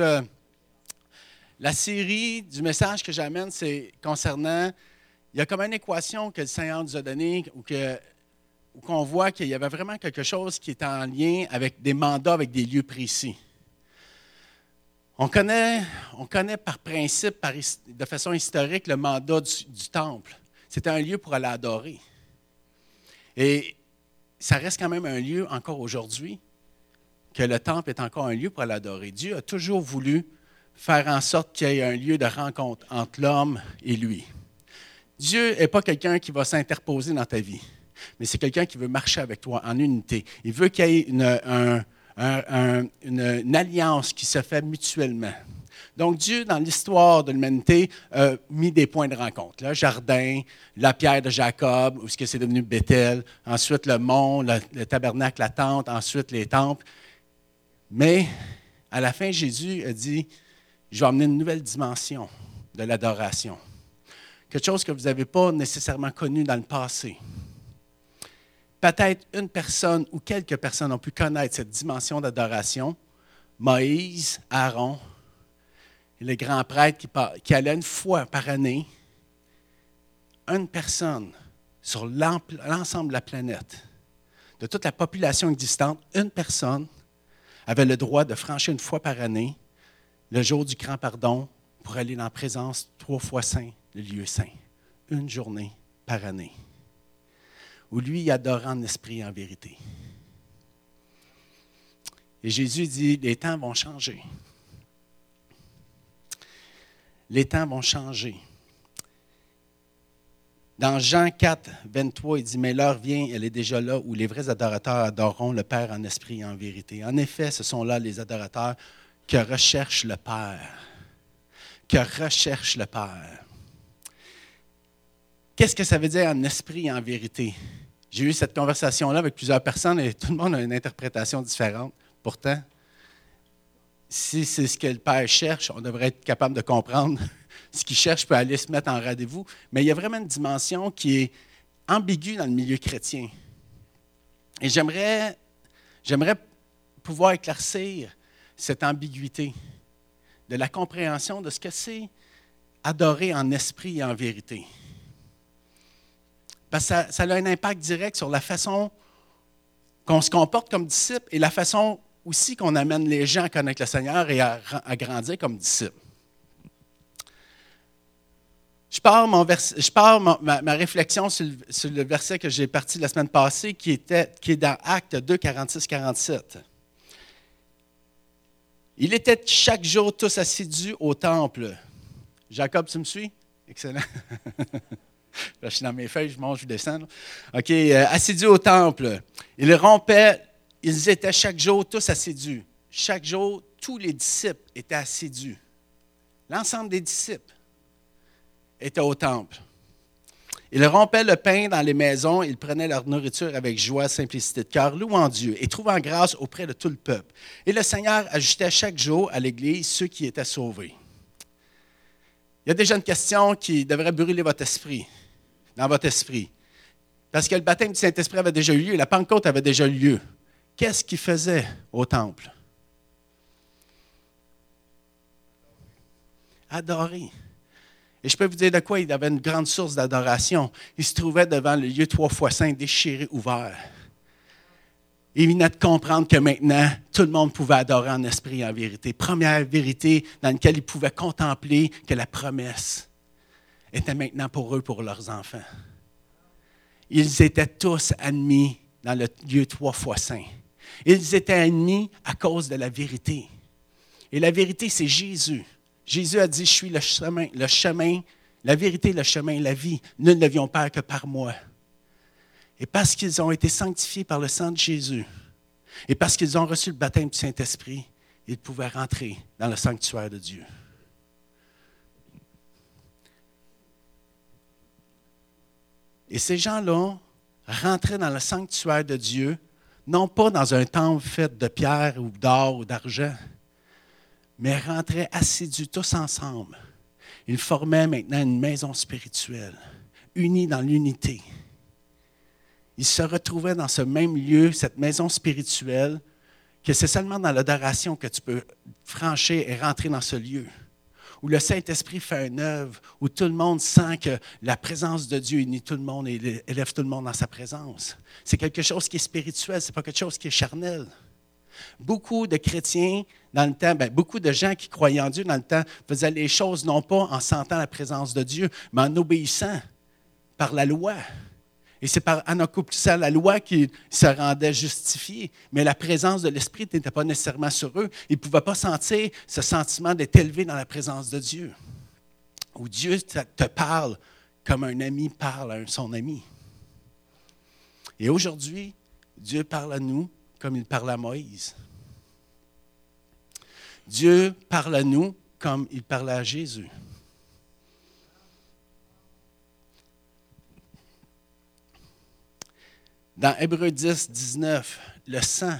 Euh, la série du message que j'amène, c'est concernant, il y a comme une équation que le Seigneur nous a donnée, ou que qu'on voit qu'il y avait vraiment quelque chose qui est en lien avec des mandats, avec des lieux précis. On connaît, on connaît par principe, par, de façon historique, le mandat du, du temple. C'était un lieu pour aller adorer. Et ça reste quand même un lieu encore aujourd'hui que le temple est encore un lieu pour l'adorer. Dieu a toujours voulu faire en sorte qu'il y ait un lieu de rencontre entre l'homme et lui. Dieu n'est pas quelqu'un qui va s'interposer dans ta vie, mais c'est quelqu'un qui veut marcher avec toi en unité. Il veut qu'il y ait une, alliance qui se fait mutuellement. Donc Dieu, dans l'histoire de l'humanité, a mis des points de rencontre. Le jardin, la pierre de Jacob, où c'est devenu Bethel, ensuite le mont, le tabernacle, la tente, ensuite les temples. Mais à la fin, Jésus a dit, je vais amener une nouvelle dimension de l'adoration. Quelque chose que vous n'avez pas nécessairement connu dans le passé. Peut-être une personne ou quelques personnes ont pu connaître cette dimension d'adoration. Moïse, Aaron, et le grand prêtre qui, qui allait une fois par année, une personne sur l'ensemble de la planète, de toute la population existante, une personne avait le droit de franchir une fois par année le jour du grand pardon pour aller dans la présence trois fois saint, le lieu saint. Une journée par année. Où lui il adore en esprit en vérité. Et Jésus dit, les temps vont changer. Les temps vont changer. Dans Jean 4, 23, il dit, mais l'heure vient, elle est déjà là, où les vrais adorateurs adoreront le Père en esprit et en vérité. En effet, ce sont là les adorateurs que recherche le Père. Que recherche le Père. Qu'est-ce que ça veut dire en esprit et en vérité? J'ai eu cette conversation-là avec plusieurs personnes et tout le monde a une interprétation différente. Pourtant, si c'est ce que le Père cherche, on devrait être capable de comprendre ce qu'il cherche peut aller se mettre en rendez-vous. Mais il y a vraiment une dimension qui est ambiguë dans le milieu chrétien. Et j'aimerais, j'aimerais pouvoir éclaircir cette ambiguïté de la compréhension de ce que c'est adorer en esprit et en vérité. Parce que ça, a un impact direct sur la façon qu'on se comporte comme disciple et la façon aussi qu'on amène les gens à connaître le Seigneur et à, à grandir comme disciples. Je pars, mon je pars ma, réflexion sur le, verset que j'ai parti la semaine passée, qui, était, qui est dans Acte 2, 46, 47. Il était chaque jour tous assidus au temple. Jacob, tu me suis? Excellent. je suis dans mes feuilles, je mange, je descends. OK, euh, assidus au temple. Ils rompaient, ils étaient chaque jour tous assidus. Chaque jour, tous les disciples étaient assidus. L'ensemble des disciples étaient au temple. Ils rompaient le pain dans les maisons, ils prenaient leur nourriture avec joie, simplicité de cœur, louant Dieu et trouvant grâce auprès de tout le peuple. Et le Seigneur ajoutait chaque jour à l'Église ceux qui étaient sauvés. Il y a déjà une question qui devrait brûler votre esprit, dans votre esprit. Parce que le baptême du Saint-Esprit avait déjà eu lieu, la Pentecôte avait déjà eu lieu. Qu'est-ce qu'il faisait au temple? Adorer. Et je peux vous dire de quoi? Il avait une grande source d'adoration. Il se trouvait devant le lieu trois fois saint, déchiré, ouvert. Il venait de comprendre que maintenant, tout le monde pouvait adorer en esprit et en vérité. Première vérité dans laquelle il pouvait contempler que la promesse était maintenant pour eux, pour leurs enfants. Ils étaient tous admis dans le lieu trois fois saint. Ils étaient admis à cause de la vérité. Et la vérité, c'est Jésus. Jésus a dit, je suis le chemin, la vérité, le chemin, la vie. Nul ne au Père que par moi. Et parce qu'ils ont été sanctifiés par le sang de Jésus, et parce qu'ils ont reçu le baptême du Saint-Esprit, ils pouvaient rentrer dans le sanctuaire de Dieu. Et ces gens-là rentraient dans le sanctuaire de Dieu, non pas dans un temple fait de pierre ou d'or ou d'argent, mais rentraient assidus tous ensemble. Ils formaient maintenant une maison spirituelle, unis dans l'unité. Ils se retrouvaient dans ce même lieu, cette maison spirituelle, que c'est seulement dans l'adoration que tu peux franchir et rentrer dans ce lieu où le Saint-Esprit fait une œuvre, où tout le monde sent que la présence de Dieu unit tout le monde et élève tout le monde dans sa présence. C'est quelque chose qui est spirituel, ce n'est pas quelque chose qui est charnel. Beaucoup de chrétiens dans le temps, ben, beaucoup de gens qui croyaient en Dieu dans le temps faisaient les choses non pas en sentant la présence de Dieu, mais en obéissant par la loi. Et c'est par, en accomplissant la loi qu'ils se rendaient justifiés. Mais la présence de l'Esprit n'était pas nécessairement sur eux. Ils ne pouvaient pas sentir ce sentiment d'être élevé dans la présence de Dieu. Où Dieu te parle comme un ami parle à son ami. Et aujourd'hui, Dieu parle à nous comme il parle à Moïse. Dieu parle à nous comme il parlait à Jésus. Dans Hébreu 10, 19, le sang.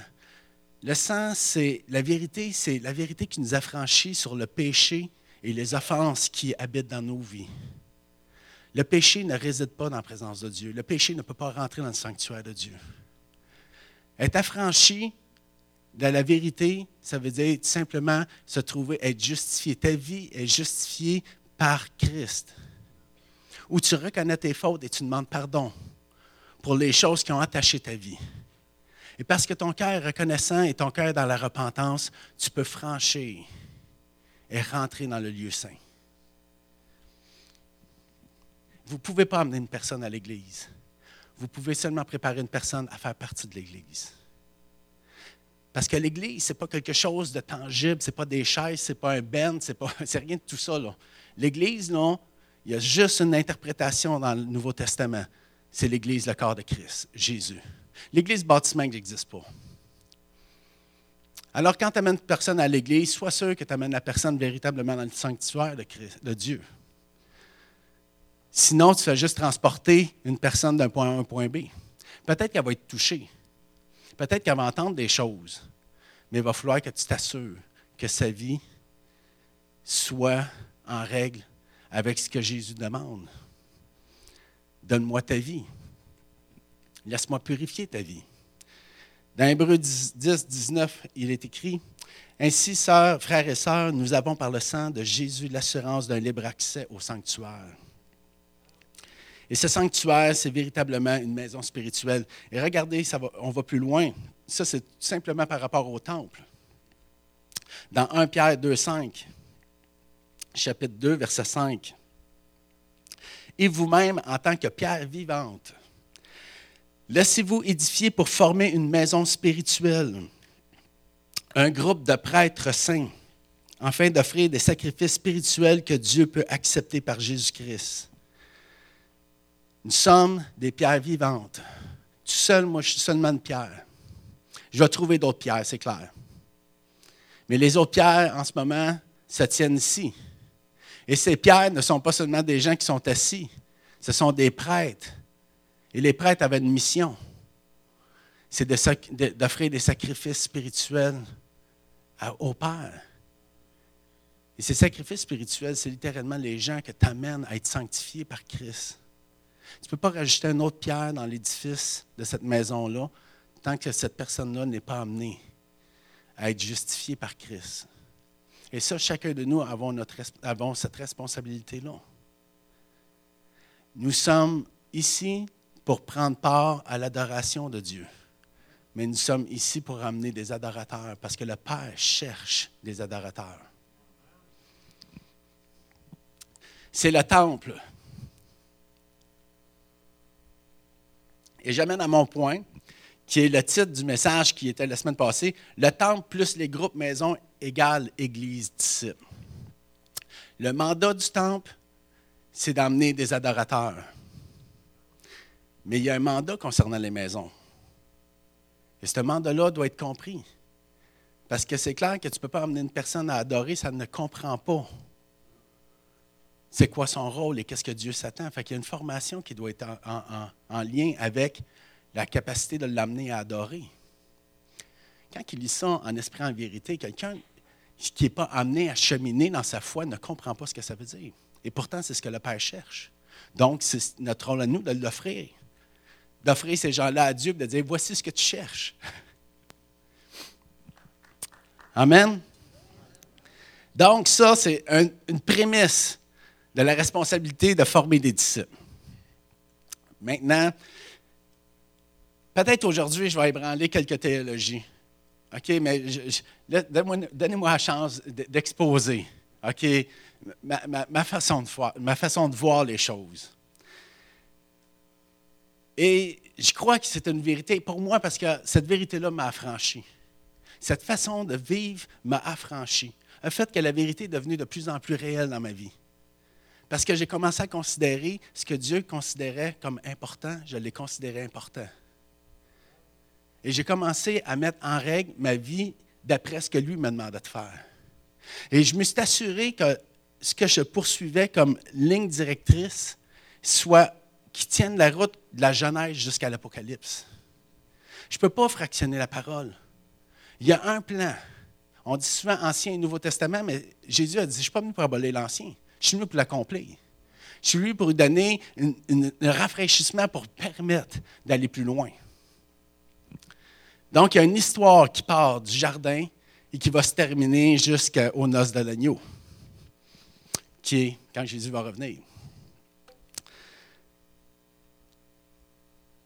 Le sang, c'est la vérité, c'est la vérité qui nous affranchit sur le péché et les offenses qui habitent dans nos vies. Le péché ne réside pas dans la présence de Dieu. Le péché ne peut pas rentrer dans le sanctuaire de Dieu. Être affranchi de la vérité, ça veut dire simplement se trouver, être justifié. Ta vie est justifiée par Christ. Où tu reconnais tes fautes et tu demandes pardon pour les choses qui ont attaché ta vie. Et parce que ton cœur est reconnaissant et ton cœur est dans la repentance, tu peux franchir et rentrer dans le lieu saint. Vous ne pouvez pas amener une personne à l'Église. Vous pouvez seulement préparer une personne à faire partie de l'Église. Parce que l'Église, ce n'est pas quelque chose de tangible, ce n'est pas des chaises, ce n'est pas un ben, ce n'est rien de tout ça. L'Église, non, il y a juste une interprétation dans le Nouveau Testament c'est l'Église, le corps de Christ, Jésus. L'Église bâtiment n'existe pas. Alors, quand tu amènes une personne à l'Église, sois sûr que tu amènes la personne véritablement dans le sanctuaire de Dieu. Sinon, tu fais juste transporter une personne d'un point A à un point B. Peut-être qu'elle va être touchée. Peut-être qu'elle va entendre des choses. Mais il va falloir que tu t'assures que sa vie soit en règle avec ce que Jésus demande. Donne-moi ta vie. Laisse-moi purifier ta vie. Dans Hébreu 10, 19, il est écrit Ainsi, sœurs, frères et sœurs, nous avons par le sang de Jésus l'assurance d'un libre accès au sanctuaire. Et ce sanctuaire, c'est véritablement une maison spirituelle. Et regardez, on va plus loin. Ça, c'est simplement par rapport au temple. Dans 1 Pierre 2, 5, chapitre 2, verset 5 et vous-même en tant que pierre vivante. Laissez-vous édifier pour former une maison spirituelle, un groupe de prêtres saints, afin d'offrir des sacrifices spirituels que Dieu peut accepter par Jésus-Christ. Nous sommes des pierres vivantes. Tout seul, moi, je suis seulement une pierre. Je vais trouver d'autres pierres, c'est clair. Mais les autres pierres, en ce moment, se tiennent ici. Et ces pierres ne sont pas seulement des gens qui sont assis, ce sont des prêtres. Et les prêtres avaient une mission. C'est d'offrir des sacrifices spirituels au Père. Et ces sacrifices spirituels, c'est littéralement les gens qui t'amènent à être sanctifiés par Christ. Tu ne peux pas rajouter une autre pierre dans l'édifice de cette maison-là tant que cette personne-là n'est pas amenée à être justifiée par Christ. Et ça, chacun de nous avons, avons cette responsabilité-là. Nous sommes ici pour prendre part à l'adoration de Dieu. Mais nous sommes ici pour amener des adorateurs parce que le Père cherche des adorateurs. C'est le temple. Et j'amène à mon point, qui est le titre du message qui était la semaine passée, le temple plus les groupes maisons égale Église disciple. Le mandat du temple, c'est d'amener des adorateurs. Mais il y a un mandat concernant les maisons. Et ce mandat-là doit être compris. Parce que c'est clair que tu ne peux pas amener une personne à adorer, ça ne comprend pas. C'est quoi son rôle et qu'est-ce que Dieu s'attend? Fait qu'il y a une formation qui doit être en lien avec la capacité de l'amener à adorer. Quand il lit ça en esprit en vérité, quelqu'un qui n'est pas amené à cheminer dans sa foi ne comprend pas ce que ça veut dire. Et pourtant, c'est ce que le Père cherche. Donc, c'est notre rôle à nous de l'offrir. D'offrir ces gens-là à Dieu et de dire, voici ce que tu cherches. Amen. Donc, ça, c'est une prémisse de la responsabilité de former des disciples. Maintenant, peut-être aujourd'hui, je vais ébranler quelques théologies. OK, mais donnez-moi la chance d'exposer. OK, ma, façon de voir, ma façon de voir les choses. Et je crois que c'est une vérité pour moi parce que cette vérité-là m'a affranchi. Cette façon de vivre m'a affranchi. Le fait que la vérité est devenue de plus en plus réelle dans ma vie. Parce que j'ai commencé à considérer ce que Dieu considérait comme important, je l'ai considéré important. Et j'ai commencé à mettre en règle ma vie d'après ce que lui me demandait de faire. Et je me suis assuré que ce que je poursuivais comme ligne directrice soit qui tienne la route de la Genèse jusqu'à l'Apocalypse. Je ne peux pas fractionner la parole. Il y a un plan. On dit souvent Ancien et Nouveau Testament, mais Jésus a dit, je ne suis pas venu pour abolir l'Ancien, je suis venu pour l'accomplir. Je suis venu pour lui donner un rafraîchissement pour permettre d'aller plus loin. Donc, il y a une histoire qui part du jardin et qui va se terminer jusqu'aux noces de l'agneau, qui est quand Jésus va revenir.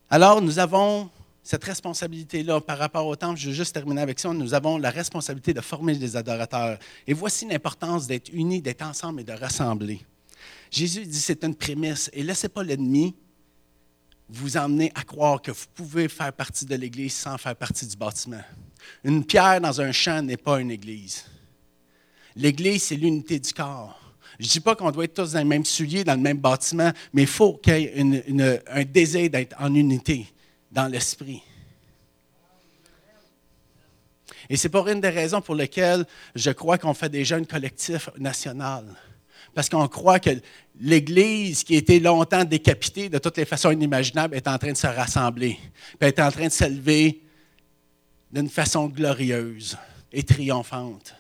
Alors, nous avons cette responsabilité-là par rapport au temple. Je vais juste terminer avec ça. Nous avons la responsabilité de former des adorateurs. Et voici l'importance d'être unis, d'être ensemble et de rassembler. Jésus dit c'est une prémisse. Et laissez pas l'ennemi vous emmener à croire que vous pouvez faire partie de l'Église sans faire partie du bâtiment. Une pierre dans un champ n'est pas une Église. L'Église, c'est l'unité du corps. Je ne dis pas qu'on doit être tous dans le même soulier, dans le même bâtiment, mais il faut qu'il y ait un désir d'être en unité dans l'esprit. Et c'est pour une des raisons pour lesquelles je crois qu'on fait des jeunes collectifs nationaux. Parce qu'on croit que l'Église, qui a été longtemps décapitée de toutes les façons inimaginables, est en train de se rassembler, puis est en train de s'élever d'une façon glorieuse et triomphante.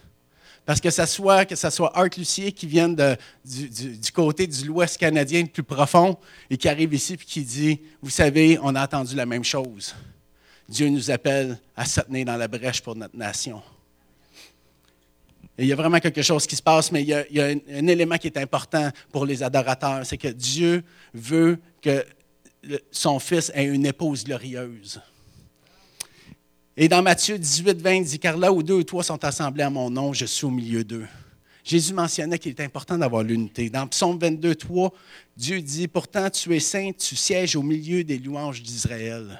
Parce que ce soit, que Art Lucier qui vient du, côté de l'Ouest canadien le plus profond et qui arrive ici et qui dit Vous savez, on a entendu la même chose. Dieu nous appelle à se tenir dans la brèche pour notre nation. Il y a vraiment quelque chose qui se passe, mais il y a, un, élément qui est important pour les adorateurs c'est que Dieu veut que son fils ait une épouse glorieuse. Et dans Matthieu 18, 20, il dit Car là où deux ou trois sont assemblés à mon nom, je suis au milieu d'eux. Jésus mentionnait qu'il est important d'avoir l'unité. Dans Psaume 22, 3, Dieu dit Pourtant, tu es saint, tu sièges au milieu des louanges d'Israël.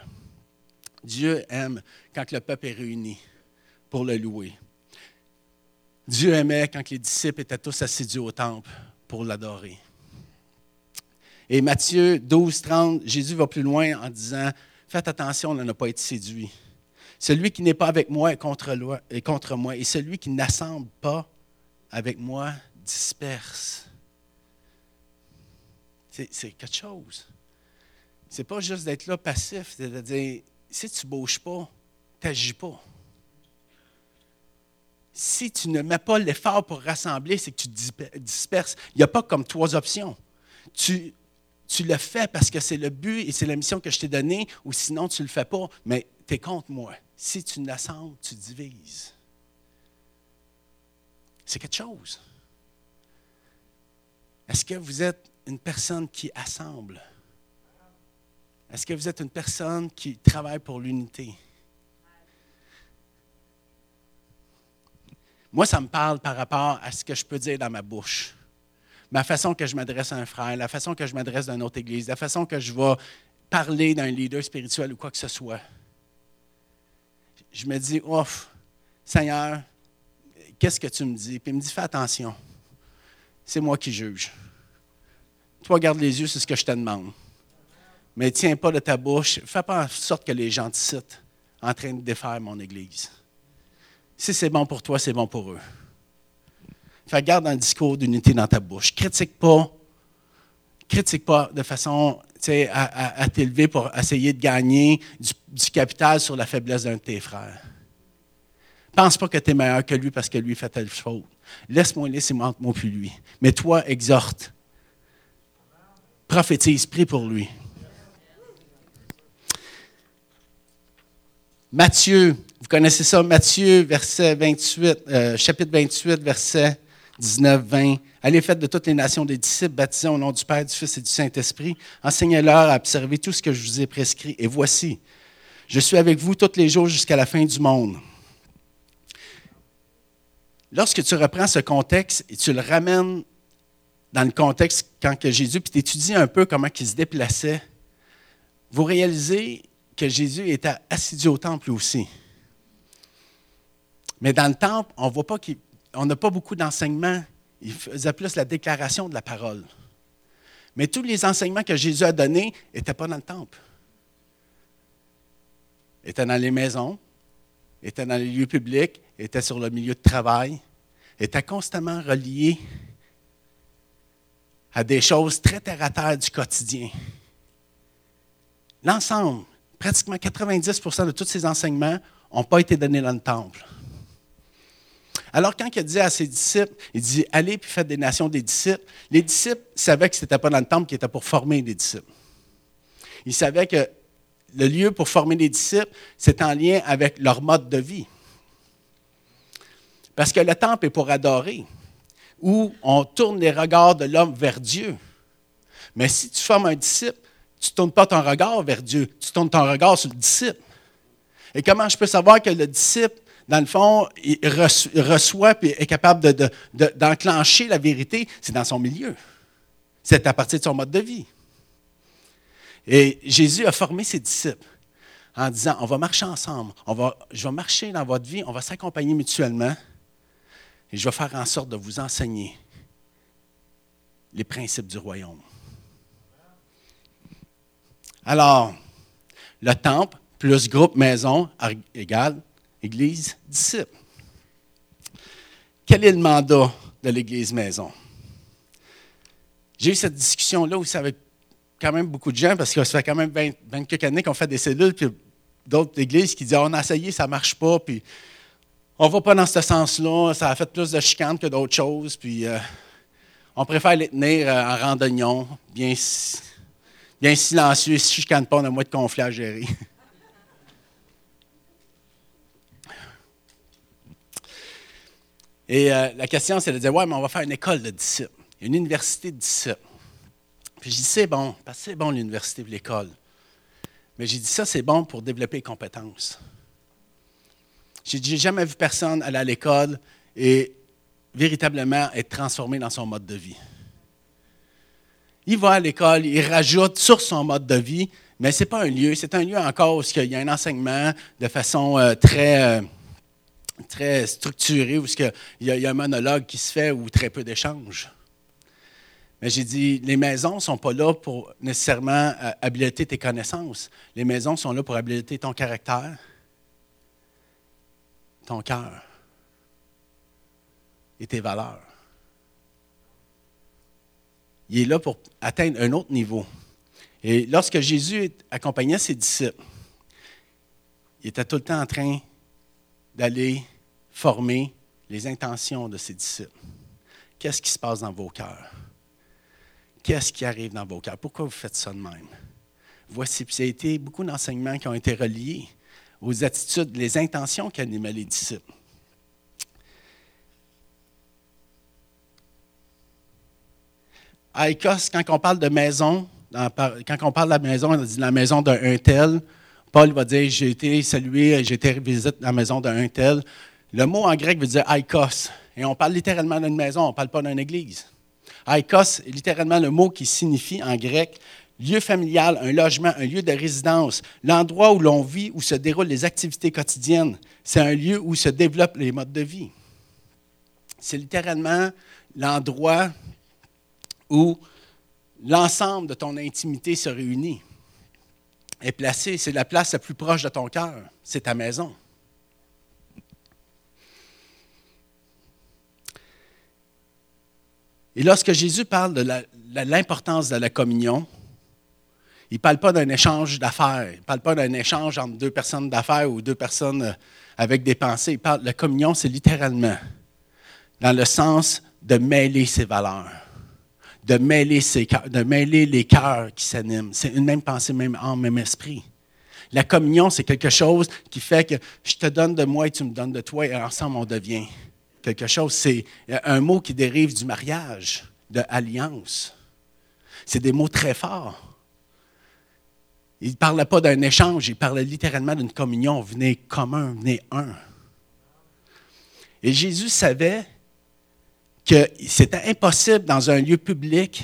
Dieu aime quand le peuple est réuni pour le louer. Dieu aimait quand les disciples étaient tous assidus au temple pour l'adorer. Et Matthieu 12, 30, Jésus va plus loin en disant Faites attention de ne pas être séduit celui qui n'est pas avec moi est contre, moi, et celui qui n'assemble pas avec moi disperse. C'est quelque chose. C'est pas juste d'être là passif, c'est de dire si tu ne bouges pas, tu n'agis pas. Si tu ne mets pas l'effort pour rassembler, c'est que tu disperses. Il n'y a pas comme trois options. Tu, tu le fais parce que c'est le but et c'est la mission que je t'ai donnée, ou sinon tu ne le fais pas, mais tu es contre moi. Si tu n'assembles, tu divises. C'est quelque chose. Est-ce que vous êtes une personne qui assemble? Est-ce que vous êtes une personne qui travaille pour l'unité? Moi, ça me parle par rapport à ce que je peux dire dans ma bouche. Ma façon que je m'adresse à un frère, la façon que je m'adresse dans une autre église, la façon que je vais parler d'un leader spirituel ou quoi que ce soit je me dis, ouf, Seigneur, qu'est-ce que tu me dis? Puis il me dit, fais attention, c'est moi qui juge. Toi, garde les yeux, c'est ce que je te demande. Mais tiens pas de ta bouche, fais pas en sorte que les gens te citent en train de défaire mon Église. Si c'est bon pour toi, c'est bon pour eux. Fais garde un discours d'unité dans ta bouche. Critique pas. Critique pas de façon à, t'élever pour essayer de gagner du, capital sur la faiblesse d'un de tes frères. Pense pas que tu es meilleur que lui parce que lui fait telle faute. Laisse-moi laisser moi moi plus lui. Mais toi, exhorte. Prophétise, prie pour lui. Matthieu Vous connaissez ça, Matthieu, verset 28, euh, chapitre 28, verset 19, 20. Allez, faites de toutes les nations des disciples, baptisés au nom du Père, du Fils et du Saint-Esprit. Enseignez-leur à observer tout ce que je vous ai prescrit. Et voici, je suis avec vous tous les jours jusqu'à la fin du monde. Lorsque tu reprends ce contexte et tu le ramènes dans le contexte quand que Jésus, puis tu étudies un peu comment il se déplaçait, vous réalisez que Jésus était assidu au temple aussi. Mais dans le temple, on voit pas qu'on n'a pas beaucoup d'enseignements. Il faisait plus la déclaration de la parole. Mais tous les enseignements que Jésus a donnés n'étaient pas dans le temple. Ils étaient dans les maisons, étaient dans les lieux publics, étaient sur le milieu de travail, étaient constamment reliés à des choses très terre à terre du quotidien. L'ensemble, pratiquement 90% de tous ces enseignements n'ont pas été donnés dans le temple. Alors, quand il dit à ses disciples, il dit Allez puis faites des nations des disciples, les disciples savaient que ce n'était pas dans le temple qui était pour former des disciples. Ils savaient que le lieu pour former des disciples, c'est en lien avec leur mode de vie. Parce que le temple est pour adorer, où on tourne les regards de l'homme vers Dieu. Mais si tu formes un disciple, tu ne tournes pas ton regard vers Dieu, tu tournes ton regard sur le disciple. Et comment je peux savoir que le disciple, dans le fond, il reçoit et est capable d'enclencher la vérité? C'est dans son milieu. C'est à partir de son mode de vie. Et Jésus a formé ses disciples en disant, on va marcher ensemble, on va, je vais marcher dans votre vie, on va s'accompagner mutuellement, et je vais faire en sorte de vous enseigner les principes du royaume. Alors, le temple plus groupe maison égale église disciple. Quel est le mandat de l'église maison? J'ai eu cette discussion-là ça avait quand même beaucoup de gens, parce que ça fait quand même 20, quelques années qu'on fait des cellules, puis d'autres églises qui disent on a essayé, ça ne marche pas, puis on ne va pas dans ce sens-là, ça a fait plus de chicanes que d'autres choses, puis euh, on préfère les tenir euh, en randonnion, bien, bien silencieux, si je ne pas, on a moins de conflits à gérer. Et euh, la question, c'est de dire, ouais, mais on va faire une école de disciples, une université de disciples. Puis je dis, c'est bon, parce que c'est bon l'université et l'école. Mais j'ai dit, ça, c'est bon pour développer les compétences. J'ai dit, j'ai jamais vu personne aller à l'école et véritablement être transformé dans son mode de vie. Il va à l'école, il rajoute sur son mode de vie, mais ce n'est pas un lieu, c'est un lieu encore où il y a un enseignement de façon euh, très, euh, très structurée, où il y, y a un monologue qui se fait ou très peu d'échanges. Mais j'ai dit, les maisons ne sont pas là pour nécessairement euh, habiliter tes connaissances. Les maisons sont là pour habiliter ton caractère, ton cœur et tes valeurs. Il est là pour atteindre un autre niveau. Et lorsque Jésus accompagnait ses disciples, il était tout le temps en train d'aller former les intentions de ses disciples. Qu'est-ce qui se passe dans vos cœurs? Qu'est-ce qui arrive dans vos cœurs? Pourquoi vous faites ça de même? Voici, puis ça a été beaucoup d'enseignements qui ont été reliés aux attitudes, les intentions qu'animaient les disciples. À Écosse, quand on parle de maison, quand on parle de la maison, on dit la maison d'un tel. Paul va dire J'ai été salué, j'ai été visiter la maison d'un tel. Le mot en grec veut dire aikos. Et on parle littéralement d'une maison, on ne parle pas d'une église. Aikos est littéralement le mot qui signifie en grec lieu familial, un logement, un lieu de résidence, l'endroit où l'on vit, où se déroulent les activités quotidiennes. C'est un lieu où se développent les modes de vie. C'est littéralement l'endroit où l'ensemble de ton intimité se réunit, est placé. C'est la place la plus proche de ton cœur. C'est ta maison. Et lorsque Jésus parle de l'importance de la communion, il ne parle pas d'un échange d'affaires. Il ne parle pas d'un échange entre deux personnes d'affaires ou deux personnes euh, avec des pensées. Il parle, la communion, c'est littéralement dans le sens de mêler ses valeurs, de mêler, ses, de mêler les cœurs qui s'animent. C'est une même pensée, même âme, même esprit. La communion, c'est quelque chose qui fait que je te donne de moi et tu me donnes de toi et ensemble on devient quelque chose. C'est un mot qui dérive du mariage, de alliance. C'est des mots très forts. Il ne parlait pas d'un échange, il parlait littéralement d'une communion. Venez commun, venez un. Et Jésus savait que c'était impossible dans un lieu public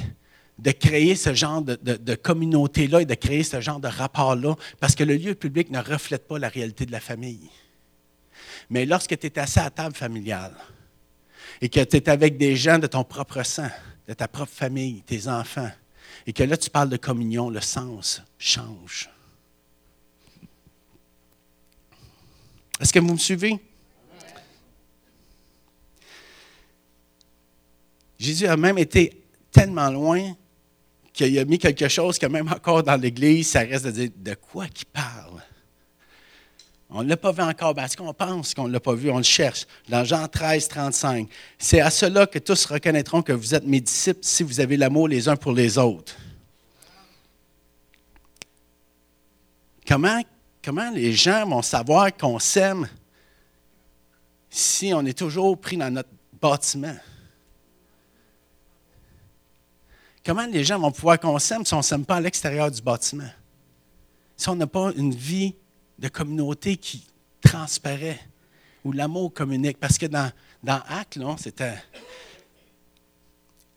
de créer ce genre de, communauté-là et de créer ce genre de rapport-là, parce que le lieu public ne reflète pas la réalité de la famille. Mais lorsque tu es assis à table familiale et que tu es avec des gens de ton propre sang, de ta propre famille, tes enfants, et que là tu parles de communion, le sens change. Est-ce que vous me suivez? Jésus a même été tellement loin qu'il a mis quelque chose que même encore dans l'Église, ça reste de dire de quoi qu'il parle? On ne l'a pas vu encore. Parce qu'on pense qu'on ne l'a pas vu, on le cherche. Dans Jean 13, 35. C'est à cela que tous reconnaîtront que vous êtes mes disciples si vous avez l'amour les uns pour les autres. Comment, les gens vont savoir qu'on s'aime si on est toujours pris dans notre bâtiment? Comment les gens vont pouvoir qu'on s'aime si on ne s'aime pas à l'extérieur du bâtiment? Si on n'a pas une vie de communauté qui transparaît, où l'amour communique. Parce que dans, dans Actes, c'était.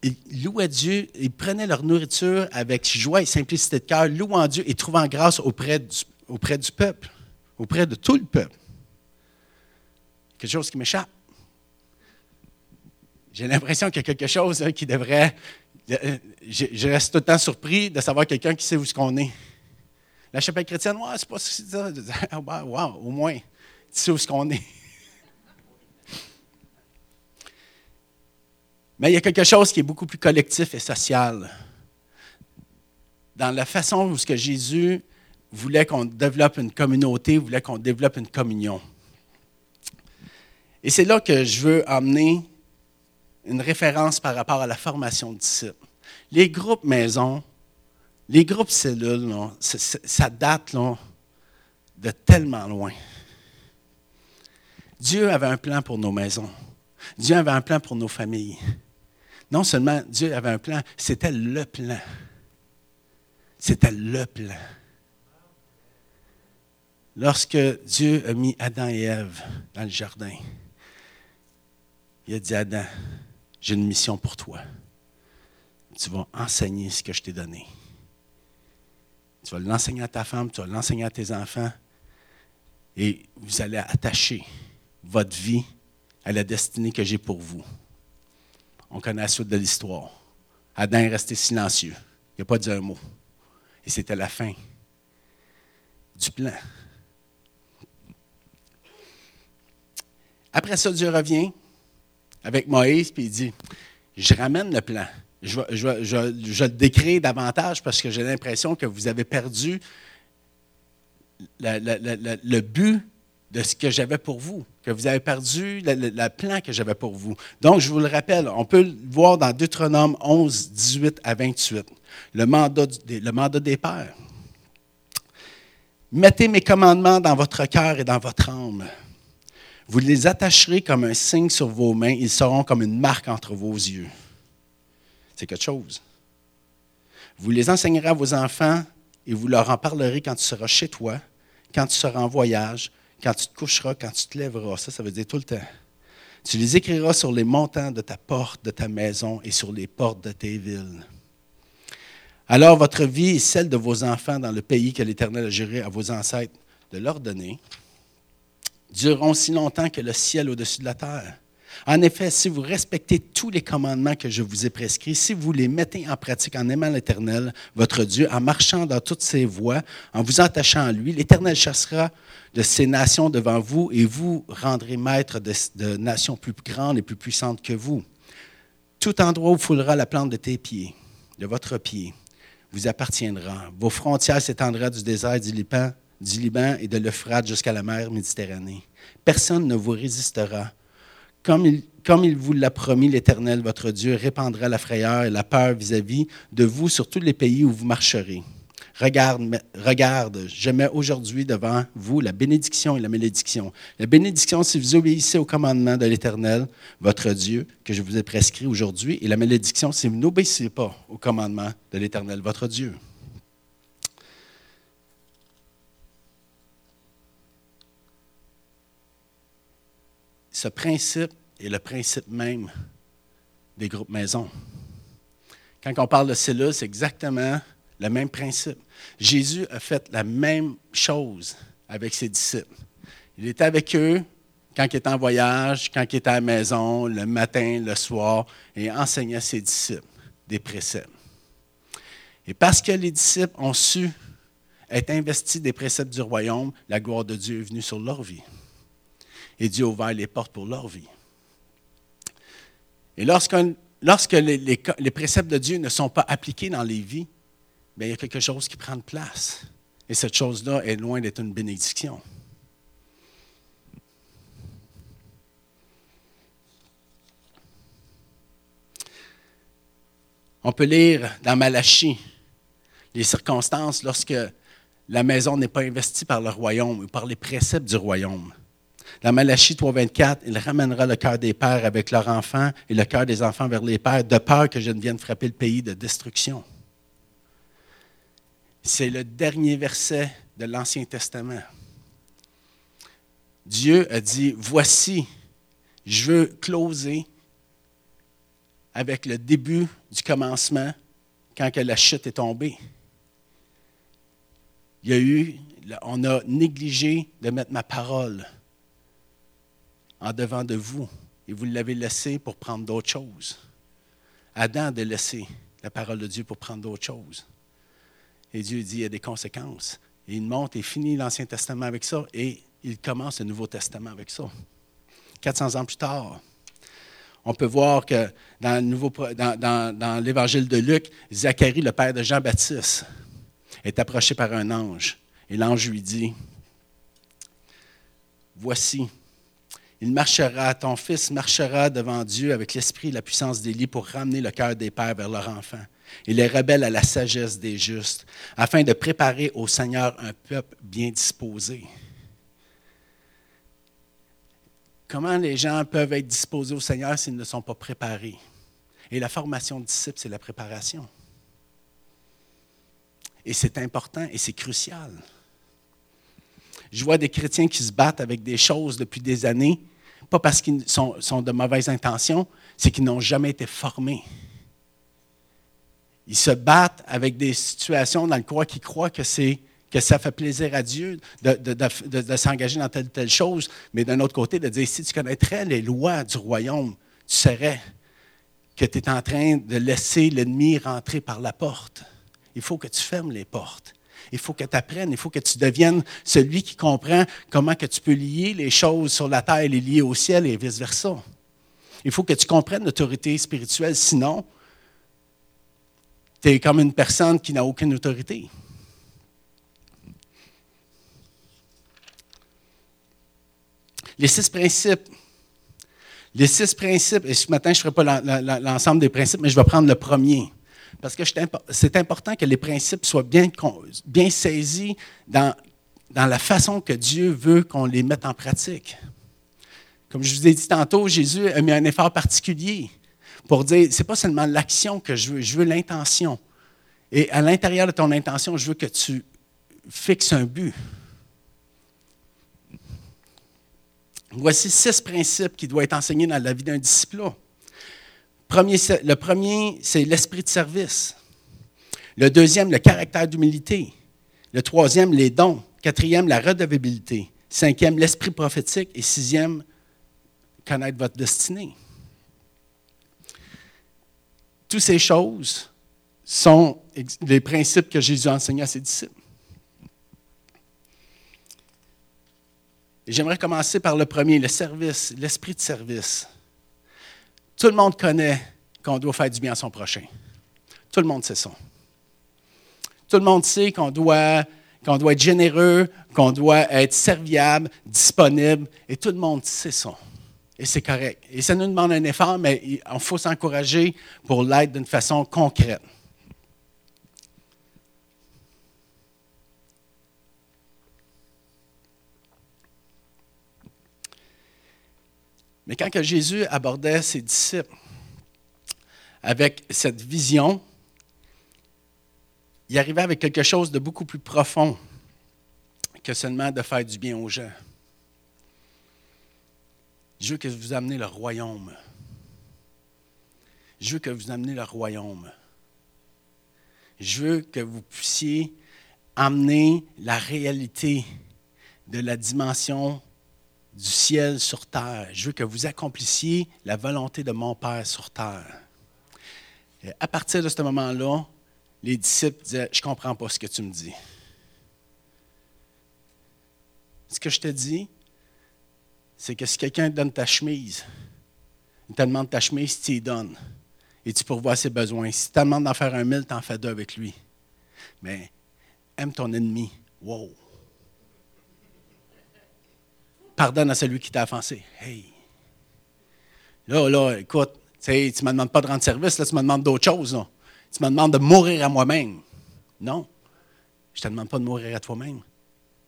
Ils louaient Dieu, ils prenaient leur nourriture avec joie et simplicité de cœur, louant Dieu et trouvant grâce auprès du, peuple, auprès de tout le peuple. Quelque chose qui m'échappe. J'ai l'impression qu'il y a quelque chose hein, qui devrait euh, je, reste tout le temps surpris de savoir quelqu'un qui sait où ce qu'on est. La chapelle chrétienne, ouais, c'est pas ça. Wow, au moins, tu sais où ce qu'on est. Mais il y a quelque chose qui est beaucoup plus collectif et social. Dans la façon où ce que Jésus voulait qu'on développe une communauté, voulait qu'on développe une communion. Et c'est là que je veux amener une référence par rapport à la formation de disciples. Les groupes maisons, les groupes cellules, ça date de tellement loin. Dieu avait un plan pour nos maisons. Dieu avait un plan pour nos familles. Non seulement Dieu avait un plan, c'était le plan. C'était le plan. Lorsque Dieu a mis Adam et Ève dans le jardin, il a dit Adam, j'ai une mission pour toi. Tu vas enseigner ce que je t'ai donné. Tu vas l'enseigner à ta femme, tu vas l'enseigner à tes enfants. Et vous allez attacher votre vie à la destinée que j'ai pour vous. On connaît la suite de l'histoire. Adam est resté silencieux. Il n'a pas dit un mot. Et c'était la fin du plan. Après ça, Dieu revient avec Moïse, puis il dit, je ramène le plan. Je, le décris davantage parce que j'ai l'impression que vous avez perdu le but de ce que j'avais pour vous, que vous avez perdu le, plan que j'avais pour vous. Donc, je vous le rappelle, on peut le voir dans Deutéronome 11, 18 à 28, le mandat, le mandat des pères. Mettez mes commandements dans votre cœur et dans votre âme. Vous les attacherez comme un signe sur vos mains, ils seront comme une marque entre vos yeux. C'est quelque chose. Vous les enseignerez à vos enfants et vous leur en parlerez quand tu seras chez toi, quand tu seras en voyage, quand tu te coucheras, quand tu te lèveras. Ça, ça veut dire tout le temps. Tu les écriras sur les montants de ta porte, de ta maison et sur les portes de tes villes. Alors votre vie et celle de vos enfants dans le pays que l'Éternel a juré à vos ancêtres de leur donner dureront si longtemps que le ciel au-dessus de la terre. En effet, si vous respectez tous les commandements que je vous ai prescrits, si vous les mettez en pratique en aimant l'Éternel, votre Dieu, en marchant dans toutes ses voies, en vous attachant à lui, l'Éternel chassera de ces nations devant vous et vous rendrez maître de, nations plus grandes et plus puissantes que vous. Tout endroit où foulera la plante de tes pieds, de votre pied, vous appartiendra. Vos frontières s'étendront du désert du du Liban et de l'Euphrate jusqu'à la mer Méditerranée. Personne ne vous résistera. Comme il, vous l'a promis, l'Éternel, votre Dieu, répandra la frayeur et la peur vis-à-vis de vous sur tous les pays où vous marcherez. Regarde, regarde, je mets aujourd'hui devant vous la bénédiction et la malédiction. La bénédiction, si vous obéissez au commandement de l'Éternel, votre Dieu, que je vous ai prescrit aujourd'hui, et la malédiction, si vous n'obéissez pas au commandement de l'Éternel, votre Dieu. Ce principe est le principe même des groupes maisons. Quand on parle de cellules, c'est exactement le même principe. Jésus a fait la même chose avec ses disciples. Il était avec eux quand il était en voyage, quand il était à la maison, le matin, le soir, et enseignait à ses disciples des préceptes. Et parce que les disciples ont su être investis des préceptes du royaume, la gloire de Dieu est venue sur leur vie. Et Dieu a ouvert les portes pour leur vie. Et lorsque les, préceptes de Dieu ne sont pas appliqués dans les vies, bien, il y a quelque chose qui prend de place. Et cette chose-là est loin d'être une bénédiction. On peut lire dans Malachie les circonstances lorsque la maison n'est pas investie par le royaume ou par les préceptes du royaume. Dans Malachie 3.24, il ramènera le cœur des pères avec leurs enfants et le cœur des enfants vers les pères, de peur que je ne vienne frapper le pays de destruction. C'est le dernier verset de l'Ancien Testament. Dieu a dit, voici, je veux closer avec le début du commencement quand que la chute est tombée. Il y a eu, on a négligé de mettre ma parole en devant de vous et vous l'avez laissé pour prendre d'autres choses. Adam a laissé la parole de Dieu pour prendre d'autres choses. Et Dieu dit, il y a des conséquences. Et il monte et finit l'Ancien Testament avec ça et il commence le Nouveau Testament avec ça. 400 ans plus tard, on peut voir que dans, dans l'Évangile de Luc, Zacharie, le père de Jean-Baptiste, est approché par un ange. Et l'ange lui dit, Voici, il marchera, ton fils marchera devant Dieu avec l'esprit et la puissance d'Élie pour ramener le cœur des pères vers leurs enfants et les rebelles à la sagesse des justes, afin de préparer au Seigneur un peuple bien disposé. Comment les gens peuvent être disposés au Seigneur s'ils ne sont pas préparés? Et la formation de disciples, c'est la préparation. Et c'est important et c'est crucial. Je vois des chrétiens qui se battent avec des choses depuis des années pas parce qu'ils sont, de mauvaises intentions, c'est qu'ils n'ont jamais été formés. Ils se battent avec des situations dans le quoi qu'ils croient que ça fait plaisir à Dieu de, s'engager dans telle ou telle chose, mais d'un autre côté, de dire, si tu connaîtrais les lois du royaume, tu saurais que tu es en train de laisser l'ennemi rentrer par la porte. Il faut que tu fermes les portes. Il faut que tu apprennes, il faut que tu deviennes celui qui comprend comment tu peux lier les choses sur la terre et les lier au ciel et vice-versa. Il faut que tu comprennes l'autorité spirituelle, sinon, tu es comme une personne qui n'a aucune autorité. Les six principes. Les six principes, et ce matin, je ne ferai pas l'ensemble des principes, mais je vais prendre le premier. Parce que c'est important que les principes soient bien, saisis dans, dans la façon que Dieu veut qu'on les mette en pratique. Comme je vous ai dit tantôt, Jésus a mis un effort particulier pour dire, ce n'est pas seulement l'action que je veux, je veux l'intention. Et à l'intérieur de ton intention, je veux que tu fixes un but. Voici six principes qui doivent être enseignés dans la vie d'un disciple le premier, c'est l'esprit de service. Le deuxième, le caractère d'humilité. Le troisième, les dons. Quatrième, la redevabilité. Cinquième, l'esprit prophétique. Et sixième, connaître votre destinée. Toutes ces choses sont les principes que Jésus a enseignés à ses disciples. J'aimerais commencer par le premier, le service, l'esprit de service. Tout le monde connaît qu'on doit faire du bien à son prochain. Tout le monde sait ça. Tout le monde sait qu'on doit, être généreux, qu'on doit être serviable, disponible, et tout le monde sait ça. Et c'est correct. Et ça nous demande un effort, mais il faut s'encourager pour l'être d'une façon concrète. Mais quand Jésus abordait ses disciples avec cette vision, il arrivait avec quelque chose de beaucoup plus profond que seulement de faire du bien aux gens. Je veux que vous amenez le royaume. Je veux que vous amenez le royaume. Je veux que vous puissiez amener la réalité de la dimension du ciel sur terre. Je veux que vous accomplissiez la volonté de mon Père sur terre. À partir de ce moment-là, les disciples disaient, je ne comprends pas ce que tu me dis. Ce que je te dis, c'est que si quelqu'un te donne ta chemise, il te demande ta chemise, tu y donnes. Et tu pourvois ses besoins. Si tu te demandes d'en faire un mille, tu en fais deux avec lui. Mais aime ton ennemi. Wow! Pardonne à celui qui t'a offensé. Hey! Là, là, écoute, tu ne me demandes pas de rendre service, là, tu me demandes d'autres choses. Tu me demandes de mourir à moi-même. Non. Je ne te demande pas de mourir à toi-même.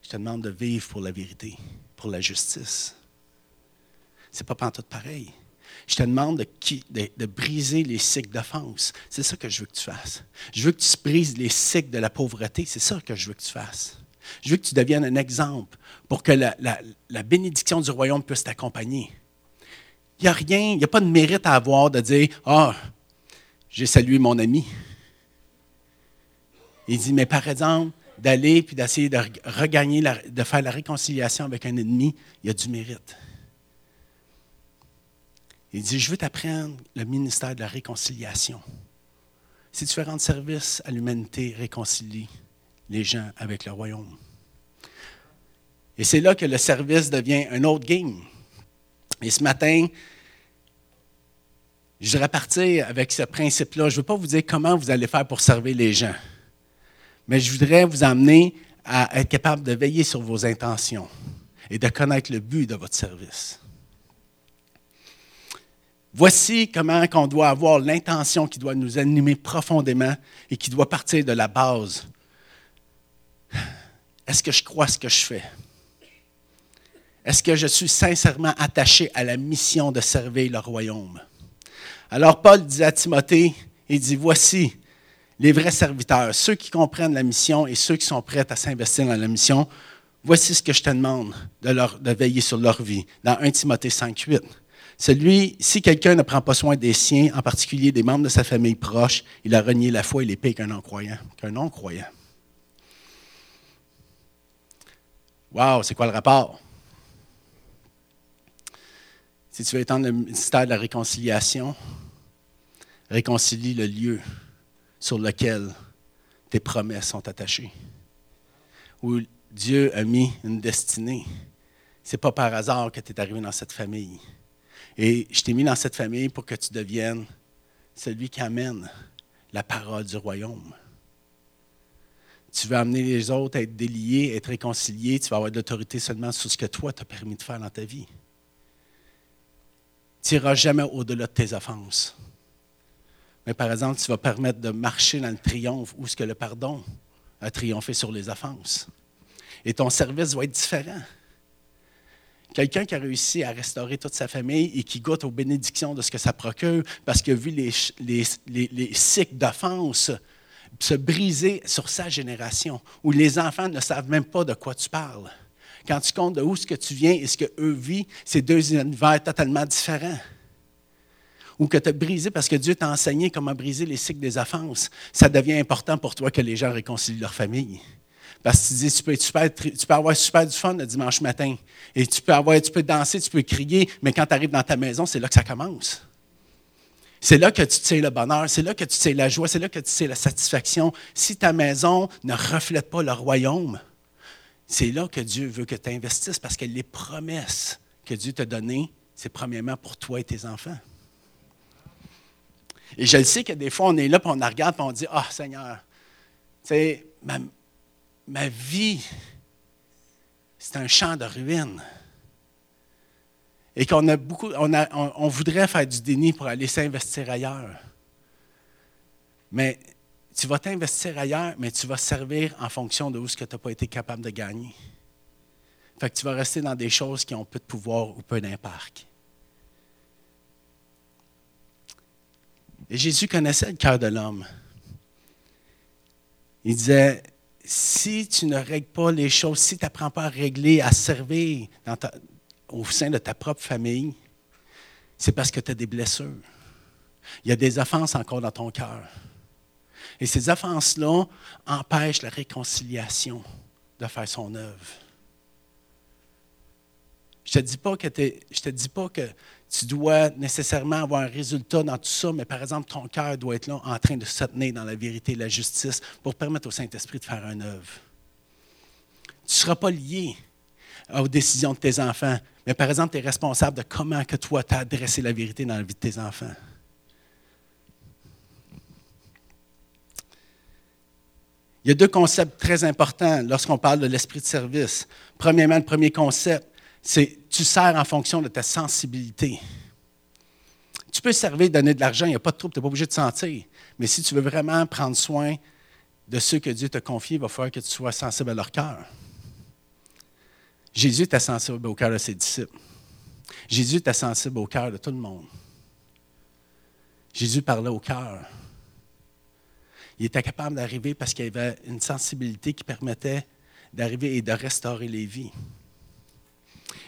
Je te demande de vivre pour la vérité, pour la justice. C'est pas tout pareil. Je te demande de, de, briser les cycles d'offense. C'est ça que je veux que tu fasses. Je veux que tu brises les cycles de la pauvreté. C'est ça que je veux que tu fasses. Je veux que tu deviennes un exemple pour que la, bénédiction du royaume puisse t'accompagner. Il n'y a rien, il n'y a pas de mérite à avoir de dire Ah, j'ai salué mon ami. Il dit Mais par exemple, d'aller puis d'essayer de regagner, de faire la réconciliation avec un ennemi, il y a du mérite. Il dit, je veux t'apprendre le ministère de la réconciliation. Si tu veux rendre service à l'humanité, réconcilie les gens avec le royaume. Et c'est là que le service devient un autre game. Et ce matin, je voudrais partir avec ce principe-là. Je ne veux pas vous dire comment vous allez faire pour servir les gens, mais je voudrais vous amener à être capable de veiller sur vos intentions et de connaître le but de votre service. Voici comment on doit avoir l'intention qui doit nous animer profondément et qui doit partir de la base. Est-ce que je crois ce que je fais? Est-ce que je suis sincèrement attaché à la mission de servir le royaume? Alors Paul dit à Timothée, il dit, voici les vrais serviteurs, ceux qui comprennent la mission et ceux qui sont prêts à s'investir dans la mission. Voici ce que je te demande de, leur, de veiller sur leur vie. Dans 1 Timothée 5, 8. Celui, si quelqu'un ne prend pas soin des siens, en particulier des membres de sa famille proche, il a renié la foi et l'épée qu'un non-croyant. Qu'un non-croyant. Wow, c'est quoi le rapport? Si tu veux étendre le ministère de la réconciliation, réconcilie le lieu sur lequel tes promesses sont attachées. Où Dieu a mis une destinée. Ce n'est pas par hasard que tu es arrivé dans cette famille. Et je t'ai mis dans cette famille pour que tu deviennes celui qui amène la parole du royaume. Tu veux amener les autres à être déliés, être réconciliés, tu vas avoir de l'autorité seulement sur ce que toi t'as permis de faire dans ta vie. Tu n'iras jamais au-delà de tes offenses. Mais par exemple, tu vas permettre de marcher dans le triomphe où ce que le pardon a triomphé sur les offenses. Et ton service va être différent. Quelqu'un qui a réussi à restaurer toute sa famille et qui goûte aux bénédictions de ce que ça procure parce qu'il vu les, les, cycles d'offense se briser sur sa génération, où les enfants ne savent même pas de quoi tu parles. Quand tu comptes de où ce que tu viens et ce qu'eux vivent, c'est deux univers totalement différents. Ou que tu as brisé parce que Dieu t'a enseigné comment briser les cycles des offenses. Ça devient important pour toi que les gens réconcilient leur famille. Parce que tu dis, tu peux, tu peux avoir super du fun le dimanche matin. Et tu peux, avoir, tu peux danser, tu peux crier, mais quand tu arrives dans ta maison, c'est là que ça commence. C'est là que tu sais le bonheur, c'est là que tu sais la joie, c'est là que tu sais la satisfaction. Si ta maison ne reflète pas le royaume, c'est là que Dieu veut que tu investisses parce que les promesses que Dieu t'a données, c'est premièrement pour toi et tes enfants. Et je le sais que des fois, on est là, puis on regarde, puis on dit Ah, Seigneur, tu sais, ma vie, c'est un champ de ruines et qu'on a beaucoup, on, a, on, voudrait faire du déni pour aller s'investir ailleurs. Mais tu vas t'investir ailleurs, mais tu vas servir en fonction de où ce que tu n'as pas été capable de gagner. Fait que tu vas rester dans des choses qui ont peu de pouvoir ou peu d'impact. Et Jésus connaissait le cœur de l'homme. Il disait, si tu ne règles pas les choses, si tu n'apprends pas à régler, à servir dans, ta, au sein de ta propre famille, c'est parce que tu as des blessures. Il y a des offenses encore dans ton cœur. Et ces offenses-là empêchent la réconciliation de faire son œuvre. Je ne te, dis pas que te dis pas que tu dois nécessairement avoir un résultat dans tout ça, mais par exemple, ton cœur doit être là en train de se tenir dans la vérité et la justice pour permettre au Saint-Esprit de faire une œuvre. Tu ne seras pas lié aux décisions de tes enfants, mais par exemple, tu es responsable de comment que toi tu as adressé la vérité dans la vie de tes enfants. Il y a deux concepts très importants lorsqu'on parle de l'esprit de service. Premièrement, le premier concept, c'est tu sers en fonction de ta sensibilité. Tu peux servir, donner de l'argent, il n'y a pas de trouble, tu n'es pas obligé de sentir. Mais si tu veux vraiment prendre soin de ceux que Dieu t'a confiés, il va falloir que tu sois sensible à leur cœur. Jésus était sensible au cœur de ses disciples. Jésus était sensible au cœur de tout le monde. Jésus parlait au cœur il était capable d'arriver parce qu'il avait une sensibilité qui permettait d'arriver et de restaurer les vies.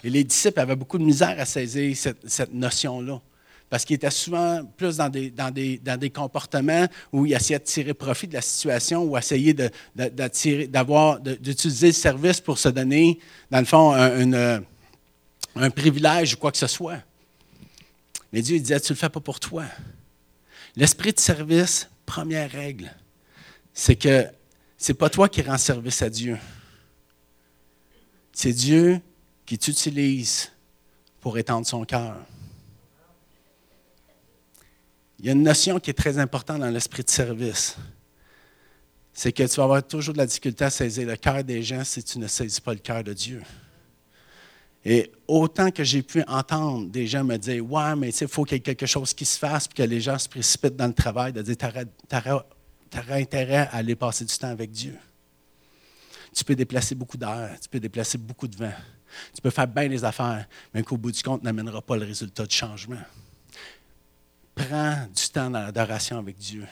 Et les disciples avaient beaucoup de misère à saisir cette, notion-là. Parce qu'ils étaient souvent plus dans des, dans, des, dans des, comportements où ils essayaient de tirer profit de la situation ou essayer d'utiliser le service pour se donner, dans le fond, un, un privilège ou quoi que ce soit. Mais Dieu il disait, tu ne le fais pas pour toi. L'esprit de service première règle, c'est que ce n'est pas toi qui rends service à Dieu. C'est Dieu qui t'utilise pour étendre son cœur. Il y a une notion qui est très importante dans l'esprit de service. C'est que tu vas avoir toujours de la difficulté à saisir le cœur des gens si tu ne saisis pas le cœur de Dieu. Et autant que j'ai pu entendre des gens me dire Ouais, mais il faut qu'il y ait quelque chose qui se fasse, puis que les gens se précipitent dans le travail, de dire Tu auras intérêt à aller passer du temps avec Dieu. Tu peux déplacer beaucoup d'air, tu peux déplacer beaucoup de vent, tu peux faire bien les affaires, mais qu'au bout du compte, n'amènera pas le résultat de changement. Prends du temps dans l'adoration avec Dieu.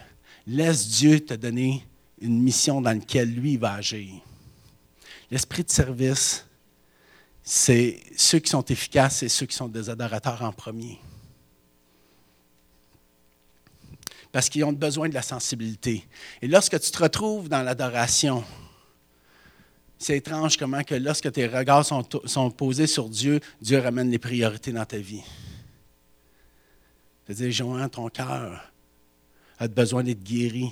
Laisse Dieu te donner une mission dans laquelle lui va agir. L'esprit de service, c'est ceux qui sont efficaces et ceux qui sont des adorateurs en premier. Parce qu'ils ont besoin de la sensibilité. Et lorsque tu te retrouves dans l'adoration, c'est étrange comment que lorsque tes regards sont, sont, posés sur Dieu, Dieu ramène les priorités dans ta vie. C'est-à-dire, Joanne, ton cœur a besoin d'être guéri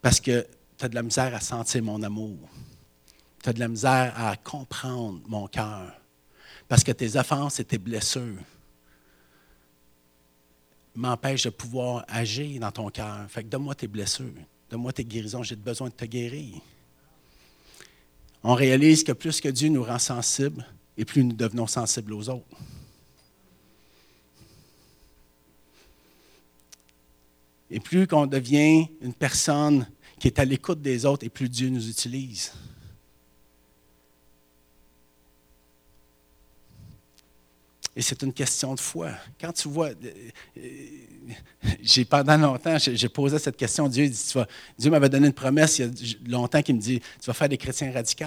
parce que tu as de la misère à sentir mon amour tu as de la misère à comprendre mon cœur. Parce que tes offenses et tes blessures m'empêchent de pouvoir agir dans ton cœur. Fait que donne-moi tes blessures, donne-moi tes guérisons, j'ai besoin de te guérir. On réalise que plus que Dieu nous rend sensibles, et plus nous devenons sensibles aux autres. Et plus qu'on devient une personne qui est à l'écoute des autres, et plus Dieu nous utilise. Et c'est une question de foi. Quand tu vois, euh, euh, j'ai pendant longtemps, j'ai posé cette question. Dieu, dit, Dieu m'avait donné une promesse il y a longtemps qui me dit, tu vas faire des chrétiens radicaux.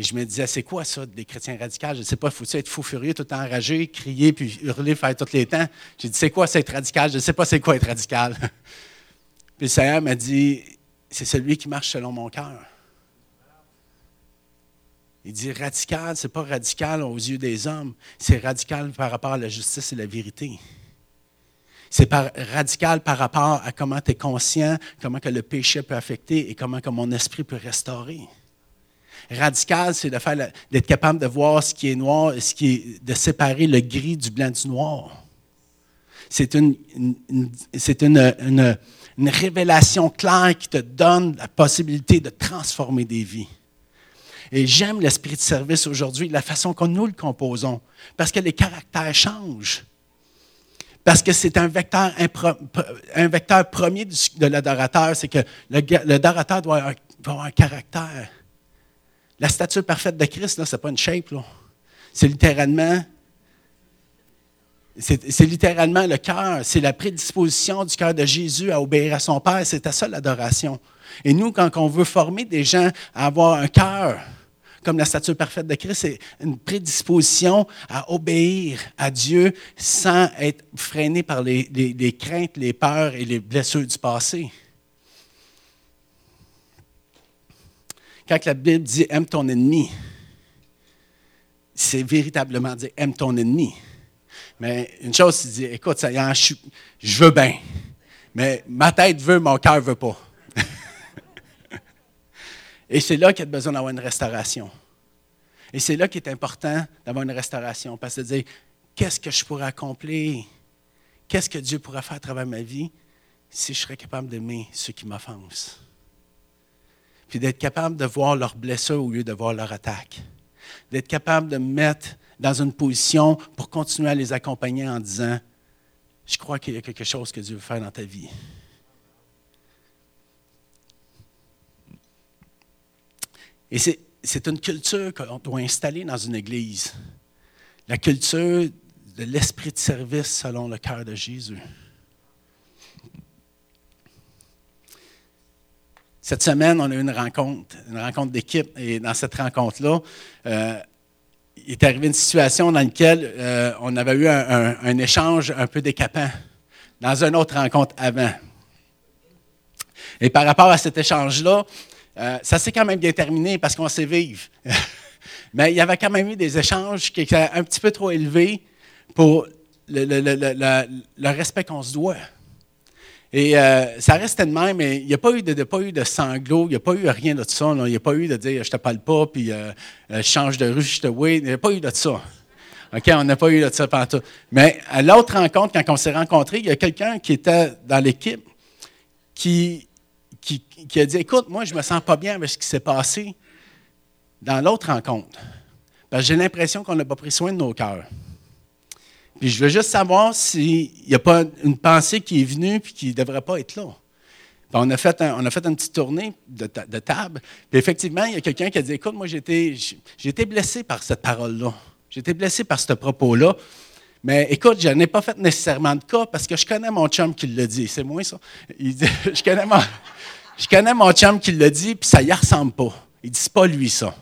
Et je me disais, c'est quoi ça, des chrétiens radicaux? Je ne sais pas, il faut être fou furieux, tout enragé, crier, puis hurler, faire tous les temps? J'ai dit, c'est quoi ça être radical? Je ne sais pas c'est quoi être radical. puis le Seigneur m'a dit, c'est celui qui marche selon mon cœur. Il dit radical, ce n'est pas radical aux yeux des hommes, c'est radical par rapport à la justice et la vérité. C'est radical par rapport à comment tu es conscient, comment que le péché peut affecter et comment que mon esprit peut restaurer. Radical, c'est d'être capable de voir ce qui est noir ce qui est, de séparer le gris du blanc du noir. C'est une, c'est une révélation claire qui te donne la possibilité de transformer des vies. Et j'aime l'esprit de service aujourd'hui, la façon que nous le composons, parce que les caractères changent. Parce que c'est un vecteur, un vecteur premier de l'adorateur, c'est que l'adorateur doit, avoir un caractère. La statue parfaite de Christ, ce n'est pas une shape. C'est littéralement C'est littéralement le cœur, c'est la prédisposition du cœur de Jésus à obéir à son Père. C'était ça l'adoration. Et nous, quand on veut former des gens à avoir un cœur comme la stature parfaite de Christ, c'est une prédisposition à obéir à Dieu sans être freiné par les craintes, les peurs et les blessures du passé. Quand la Bible dit aime ton ennemi, c'est véritablement dire aime ton ennemi. Mais une chose, c'est dire écoute, ça y est, je, je veux bien. Mais ma tête veut, mon cœur ne veut pas. Et c'est là qu'il y a besoin d'avoir une restauration. Et c'est là qu'il est important d'avoir une restauration. Parce que de dire qu'est-ce que je pourrais accomplir? Qu'est-ce que Dieu pourrait faire à travers ma vie si je serais capable d'aimer ceux qui m'offensent? Puis d'être capable de voir leurs blessures au lieu de voir leur attaque d'être capable de me mettre dans une position pour continuer à les accompagner en disant, je crois qu'il y a quelque chose que Dieu veut faire dans ta vie. Et c'est une culture qu'on doit installer dans une église. La culture de l'esprit de service selon le cœur de Jésus. Cette semaine, on a eu une rencontre, une rencontre d'équipe, et dans cette rencontre-là, euh, il est arrivé une situation dans laquelle euh, on avait eu un, échange un peu décapant dans une autre rencontre avant. Et par rapport à cet échange-là, euh, ça s'est quand même bien terminé parce qu'on s'est vivre. Mais il y avait quand même eu des échanges qui étaient un petit peu trop élevés pour le respect qu'on se doit. Et euh, ça restait de même, mais il n'y a pas eu de, pas eu de sanglots, il n'y a pas eu rien de ça. Il n'y a pas eu de dire je te parle pas, puis euh, euh, change de rue, je te oui. Il n'y a pas eu de ça. OK, on n'a pas eu de ça tout. Mais à l'autre rencontre, quand on s'est rencontrés, il y a quelqu'un qui était dans l'équipe qui, qui, qui, a dit Écoute, moi, je me sens pas bien avec ce qui s'est passé dans l'autre rencontre. Parce que j'ai l'impression qu'on n'a pas pris soin de nos cœurs. Puis je veux juste savoir s'il n'y a pas une pensée qui est venue et qui ne devrait pas être là. on a, fait on a fait une petite tournée de, table. Puis effectivement, il y a quelqu'un qui a dit Écoute, moi, j'ai été, blessé par cette parole-là. J'ai été blessé par ce propos-là. Mais écoute, je n'ai pas fait nécessairement de cas parce que je connais mon chum qui l'a dit. C'est moi, ça. Il dit, je, connais mon, je connais mon chum qui l'a dit, puis ça y ressemble pas. Il dit pas lui, ça.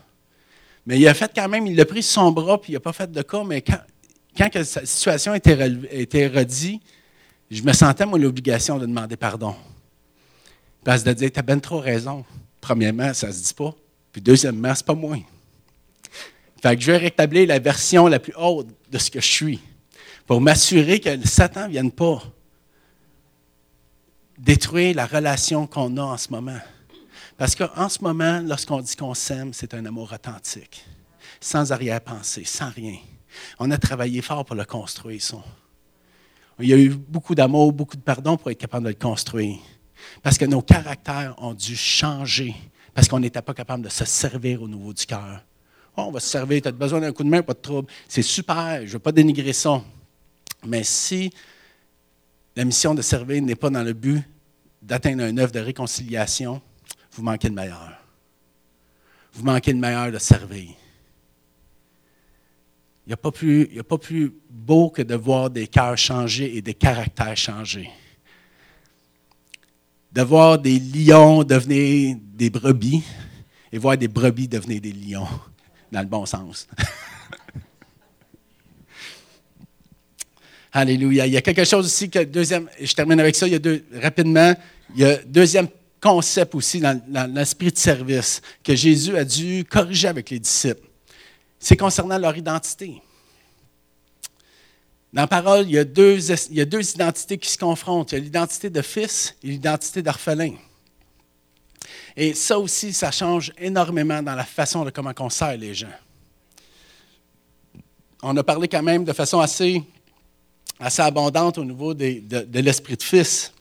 Mais il a fait quand même, il l'a pris son bras, puis il n'a pas fait de cas, mais quand, quand cette situation était, redite, je me sentais, moi, l'obligation de demander pardon. Parce de dire, tu as bien trop raison. Premièrement, ça ne se dit pas. Puis deuxièmement, c'est pas moi. Fait que je vais rétablir la version la plus haute de ce que je suis pour m'assurer que Satan ne vienne pas détruire la relation qu'on a en ce moment. Parce qu'en ce moment, lorsqu'on dit qu'on s'aime, c'est un amour authentique, sans arrière-pensée, sans rien. On a travaillé fort pour le construire, ça. Il y a eu beaucoup d'amour, beaucoup de pardon pour être capable de le construire. Parce que nos caractères ont dû changer, parce qu'on n'était pas capable de se servir au niveau du cœur. Oh, on va se servir, tu as besoin d'un coup de main, pas de trouble. C'est super, je ne veux pas dénigrer ça. Mais si la mission de servir n'est pas dans le but d'atteindre un œuvre de réconciliation, vous manquez le meilleur. Vous manquez le meilleur de servir. Il n'y a, pas plus, beau que de voir des cœurs changer et des caractères changer. De voir des lions devenir des brebis et voir des brebis devenir des lions, dans le bon sens. Alléluia. Il y a quelque chose aussi deuxième, je termine avec ça, il y a deux, rapidement, il y a deuxième concept aussi dans l'esprit de service que Jésus a dû corriger avec les disciples c'est concernant leur identité. Dans la parole, il y, a deux, identités qui se confrontent. Il y a l'identité de fils et l'identité d'orphelin. Et ça aussi, ça change énormément dans la façon de comment on sert les gens. On a parlé quand même de façon assez, assez abondante au niveau de, de l'esprit de fils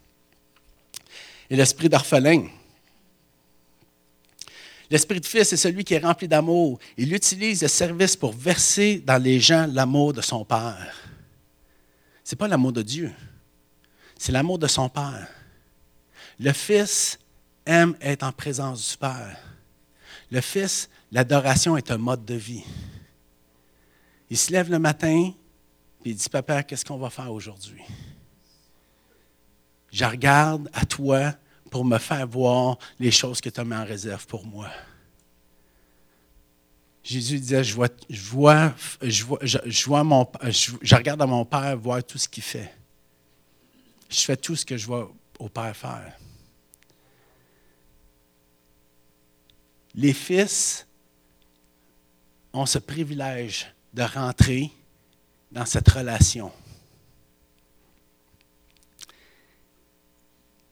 et l'esprit d'orphelin. L'esprit de fils est celui qui est rempli d'amour. Il utilise le service pour verser dans les gens l'amour de son Père. Ce n'est pas l'amour de Dieu, c'est l'amour de son Père. Le Fils aime être en présence du Père. Le Fils, l'adoration est un mode de vie. Il se lève le matin, puis il dit, Papa, qu'est-ce qu'on va faire aujourd'hui? Je regarde à toi pour me faire voir les choses que tu as mis en réserve pour moi. Jésus disait, je, vois, je, vois, je, vois, je, vois je, regarde à mon Père voir tout ce qu'il fait. Je fais tout ce que je vois au Père faire. Les fils ont ce privilège de rentrer dans cette relation.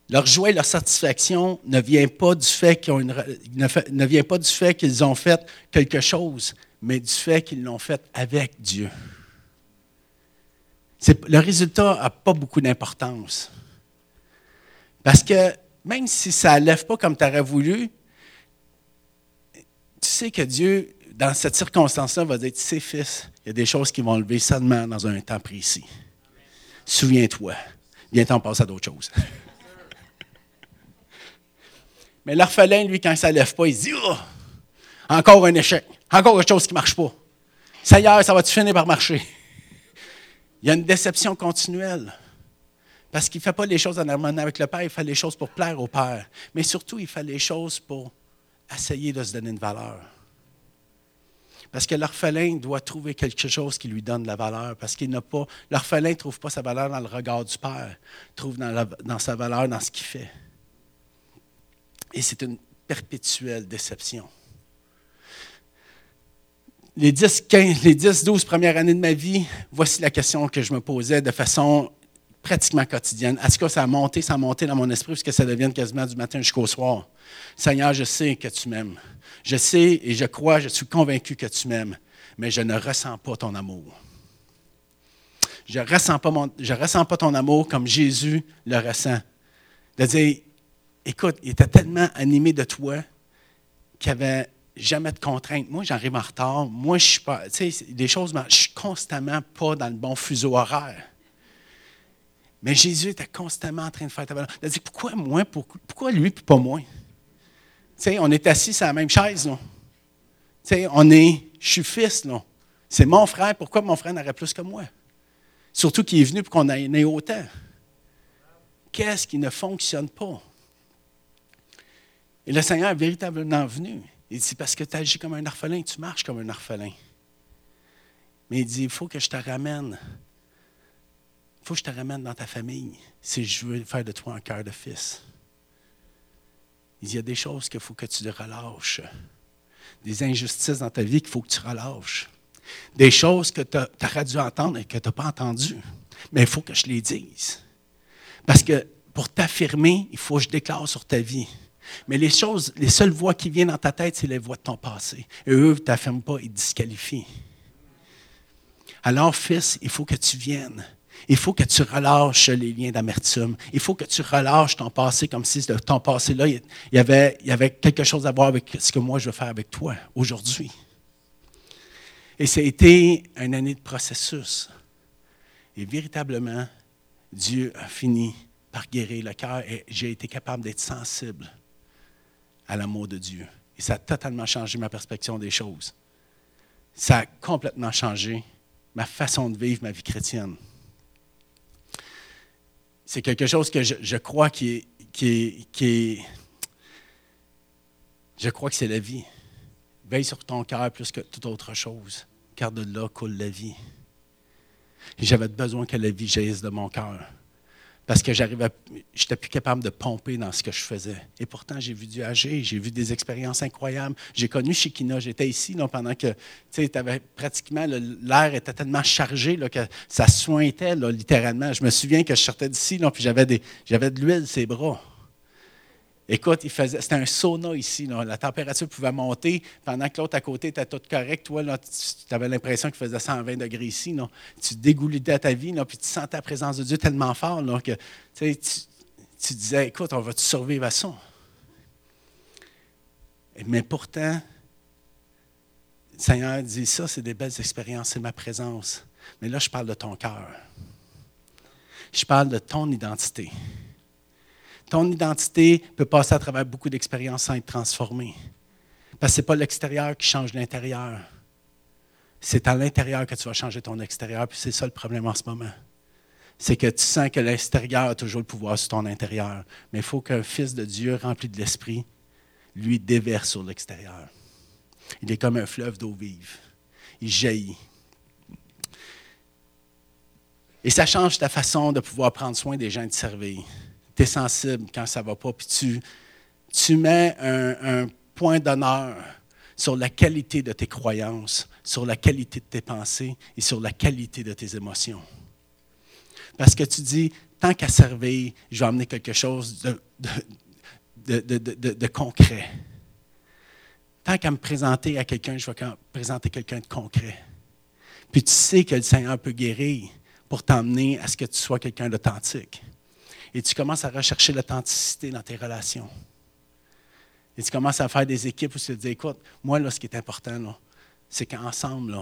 Leur joie et leur satisfaction ne vient pas du fait qu'ils ont, ne, vient pas du fait qu'ils ont fait quelque chose, mais du fait qu'ils l'ont fait avec Dieu. Le résultat n'a pas beaucoup d'importance. Parce que même si ça ne lève pas comme tu aurais voulu, tu sais que Dieu, dans cette circonstance-là, va dire, tu sais, fils, il y a des choses qui vont lever seulement dans un temps précis. Souviens-toi. Viens t'en passer à d'autres choses. Mais l'orphelin, lui, quand ça ne lève pas, il dit oh, encore un échec, encore quelque chose qui ne marche pas. Est, ça va-tu finir par marcher? Il y a une déception continuelle. Parce qu'il ne fait pas les choses en harmonie avec le Père, il fait les choses pour plaire au Père. Mais surtout, il fait les choses pour essayer de se donner une valeur. Parce que l'orphelin doit trouver quelque chose qui lui donne de la valeur. Parce qu'il n'a pas. L'orphelin ne trouve pas sa valeur dans le regard du Père, il trouve dans sa valeur dans ce qu'il fait. Et c'est une perpétuelle déception. Les 10, 15, les 10, 12 premières années de ma vie, voici la question que je me posais de façon pratiquement quotidienne. Est-ce que ça a monté, ça a monté dans mon esprit jusqu'à ça devienne quasiment du matin jusqu'au soir? Seigneur, je sais que tu m'aimes. Je sais et je crois, je suis convaincu que tu m'aimes, mais je ne ressens pas ton amour. Je ne ressens, pas ressens pas ton amour comme Jésus le ressent. De dire, écoute, il était tellement animé de toi qu'il n'y avait jamais de contraintes. Moi, j'arrive en retard. Moi, je suis pas. Tu sais, des choses, je suis constamment pas dans le bon fuseau horaire. Mais Jésus était constamment en train de faire ta valeur. Il a dit pourquoi moi, pourquoi lui, puis pas moi? Tu sais, on est assis sur la même chaise, là. Tu sais, on est, je suis fils, là. C'est mon frère, pourquoi mon frère n'aurait plus que moi? Surtout qu'il est venu pour qu'on ait autant. Qu'est-ce qui ne fonctionne pas? Et le Seigneur est véritablement venu. Il dit, parce que tu agis comme un orphelin, tu marches comme un orphelin. Mais il dit, il faut que je te ramène. Il faut que je te ramène dans ta famille si je veux faire de toi un cœur de fils. Il dit, il y a des choses qu'il faut que tu relâches. Des injustices dans ta vie qu'il faut que tu relâches. Des choses que tu aurais dû entendre et que tu n'as pas entendues. Mais il faut que je les dise. Parce que pour t'affirmer, il faut que je déclare sur ta vie. Mais les choses, les seules voix qui viennent dans ta tête, c'est les voix de ton passé. Et eux ne t'affirment pas, ils te disqualifient. Alors, fils, il faut que tu viennes. Il faut que tu relâches les liens d'amertume. Il faut que tu relâches ton passé comme si ton passé-là, il y, avait, il y avait quelque chose à voir avec ce que moi je veux faire avec toi aujourd'hui. Et ça a été une année de processus. Et véritablement, Dieu a fini par guérir le cœur et j'ai été capable d'être sensible à l'amour de Dieu. Et ça a totalement changé ma perspective des choses. Ça a complètement changé ma façon de vivre ma vie chrétienne. C'est quelque chose que je, crois qui est, qui, qui Je crois que c'est la vie. Veille sur ton cœur plus que toute autre chose, car de là coule la vie. J'avais besoin que la vie jaillisse de mon cœur parce que j'arrivais, j'étais plus capable de pomper dans ce que je faisais. Et pourtant, j'ai vu Dieu agir, j'ai vu des expériences incroyables. J'ai connu Shikina, j'étais ici pendant que, tu pratiquement, l'air était tellement chargé là, que ça sointait, littéralement. Je me souviens que je sortais d'ici, puis j'avais de l'huile sur les bras. Écoute, c'était un sauna ici. La température pouvait monter pendant que l'autre à côté était tout correct. Toi, tu avais l'impression qu'il faisait 120 degrés ici. Tu dégoulidais ta vie, puis tu sentais la présence de Dieu tellement fort que tu, disais, écoute, on va-tu survivre à ça? Mais pourtant, le Seigneur dit, ça, c'est des belles expériences, c'est ma présence. Mais là, je parle de ton cœur. Je parle de ton identité. Ton identité peut passer à travers beaucoup d'expériences sans être transformée. Parce que ce n'est pas l'extérieur qui change l'intérieur. c'est à l'intérieur que tu vas changer ton extérieur, puis c'est ça le problème en ce moment. C'est que tu sens que l'extérieur a toujours le pouvoir sur ton intérieur. Mais il faut qu'un fils de Dieu rempli de l'Esprit, lui, déverse sur l'extérieur. Il est comme un fleuve d'eau vive. Il jaillit. Et ça change ta façon de pouvoir prendre soin des gens et de servir. Tu es sensible quand ça ne va pas, puis tu, tu mets un, point d'honneur sur la qualité de tes croyances, sur la qualité de tes pensées et sur la qualité de tes émotions. Parce que tu dis, tant qu'à servir, je vais amener quelque chose de, de, concret. Tant qu'à me présenter à quelqu'un, je vais présenter quelqu'un de concret. Puis tu sais que le Seigneur peut guérir pour t'emmener à ce que tu sois quelqu'un d'authentique. Et tu commences à rechercher l'authenticité dans tes relations. Et tu commences à faire des équipes où tu te dis, écoute, moi, là, ce qui est important, c'est qu'ensemble,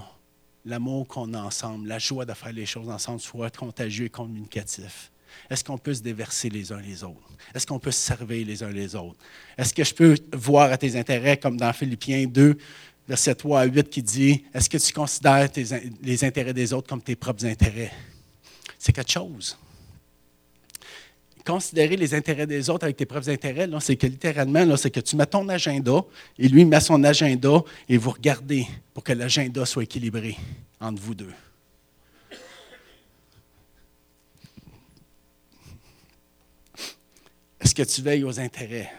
l'amour qu'on a ensemble, la joie de faire les choses ensemble soit contagieux et communicatif. Est-ce qu'on peut se déverser les uns les autres? Est-ce qu'on peut se servir les uns les autres? Est-ce que je peux voir à tes intérêts, comme dans Philippiens 2, verset 3 à 8, qui dit, est-ce que tu considères les intérêts des autres comme tes propres intérêts? C'est quelque chose considérer les intérêts des autres avec tes propres intérêts, c'est que littéralement, c'est que tu mets ton agenda et lui met son agenda et vous regardez pour que l'agenda soit équilibré entre vous deux. Est-ce que tu veilles aux intérêts?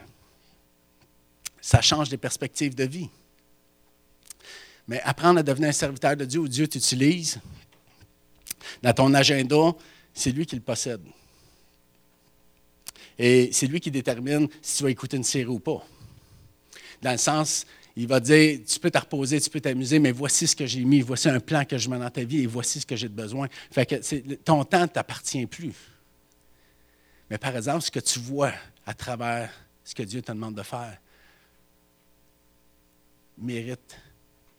Ça change des perspectives de vie. Mais apprendre à devenir un serviteur de Dieu où Dieu t'utilise, dans ton agenda, c'est lui qui le possède. Et c'est lui qui détermine si tu vas écouter une série ou pas. Dans le sens, il va dire, tu peux te reposer, tu peux t'amuser, mais voici ce que j'ai mis, voici un plan que je mets dans ta vie et voici ce que j'ai de besoin. Fait que ton temps ne t'appartient plus. Mais par exemple, ce que tu vois à travers ce que Dieu te demande de faire mérite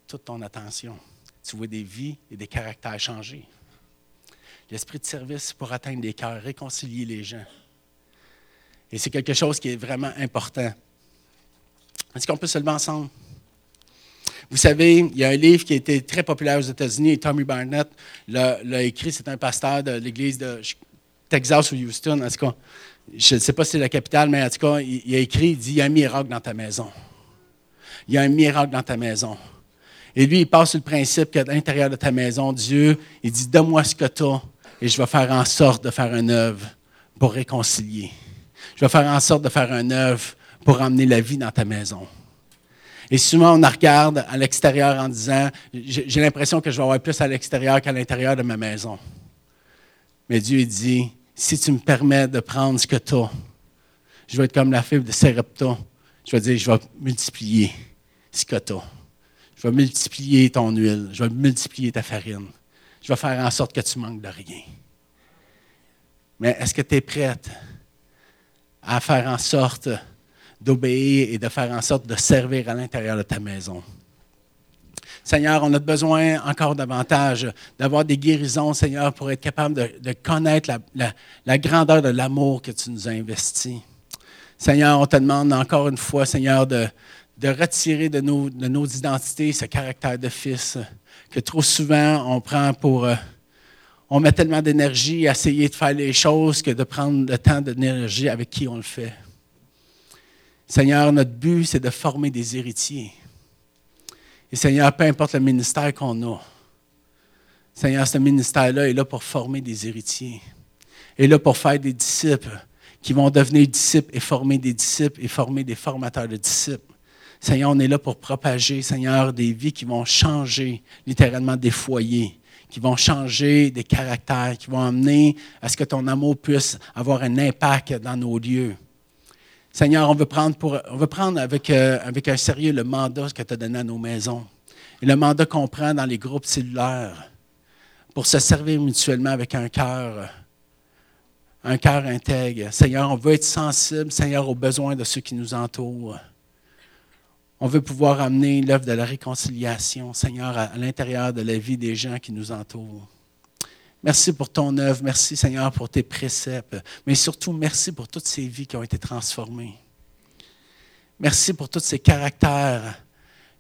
toute ton attention. Tu vois des vies et des caractères changer. L'esprit de service pour atteindre des cœurs, réconcilier les gens. Et c'est quelque chose qui est vraiment important. Est-ce qu'on peut se lever ensemble? Vous savez, il y a un livre qui a été très populaire aux États-Unis et Tommy Barnett l'a écrit. C'est un pasteur de l'église de Texas ou Houston. En tout cas, je ne sais pas si c'est la capitale, mais en tout cas, il, a écrit, il dit, il y a un miracle dans ta maison. Il y a un miracle dans ta maison. Et lui, il passe sur le principe qu'à l'intérieur de ta maison, Dieu, il dit, donne-moi ce que tu as et je vais faire en sorte de faire une œuvre pour réconcilier je vais faire en sorte de faire un œuvre pour emmener la vie dans ta maison. Et souvent, on regarde à l'extérieur en disant, j'ai l'impression que je vais avoir plus à l'extérieur qu'à l'intérieur de ma maison. Mais Dieu dit, si tu me permets de prendre ce que tu as, je vais être comme la fibre de Sérepta. Je vais dire, je vais multiplier ce que tu as. Je vais multiplier ton huile. Je vais multiplier ta farine. Je vais faire en sorte que tu manques de rien. Mais est-ce que tu es prête? À faire en sorte d'obéir et de faire en sorte de servir à l'intérieur de ta maison. Seigneur, on a besoin encore davantage d'avoir des guérisons, Seigneur, pour être capable de, connaître la, grandeur de l'amour que tu nous as investi. Seigneur, on te demande encore une fois, Seigneur, de, retirer de nos, de nos identités ce caractère de fils que trop souvent on prend pour... Euh, on met tellement d'énergie à essayer de faire les choses que de prendre le temps d'énergie avec qui on le fait. Seigneur, notre but, c'est de former des héritiers. Et Seigneur, peu importe le ministère qu'on a, Seigneur, ce ministère-là est là pour former des héritiers. est là pour faire des disciples qui vont devenir disciples et former des disciples et former des formateurs de disciples. Seigneur, on est là pour propager, Seigneur, des vies qui vont changer littéralement des foyers, qui vont changer des caractères, qui vont amener à ce que ton amour puisse avoir un impact dans nos lieux. Seigneur, on veut prendre, pour, on veut prendre avec, euh, avec un sérieux le mandat que tu as donné à nos maisons et le mandat qu'on prend dans les groupes cellulaires pour se servir mutuellement avec un cœur, un cœur intègre. Seigneur, on veut être sensible, Seigneur, aux besoins de ceux qui nous entourent. On veut pouvoir amener l'œuvre de la réconciliation, Seigneur, à, l'intérieur de la vie des gens qui nous entourent. Merci pour ton œuvre. Merci, Seigneur, pour tes préceptes. Mais surtout, merci pour toutes ces vies qui ont été transformées. Merci pour tous ces caractères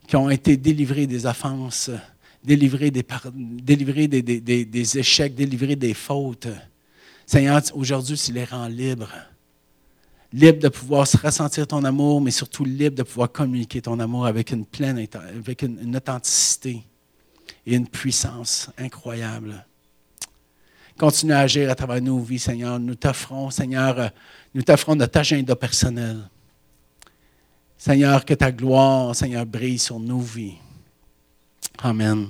qui ont été délivrés des offenses, délivrer des, délivrer des, des, échecs, délivrer des fautes. Seigneur, aujourd'hui, tu les rends libres. Libre de pouvoir se ressentir ton amour, mais surtout libre de pouvoir communiquer ton amour avec une pleine, avec une authenticité et une puissance incroyable. Continue à agir à travers nos vies, Seigneur. Nous t'offrons, Seigneur, euh, nous t'offrons notre agenda personnel. Seigneur, que ta gloire, Seigneur, brille sur nos vies. Amen.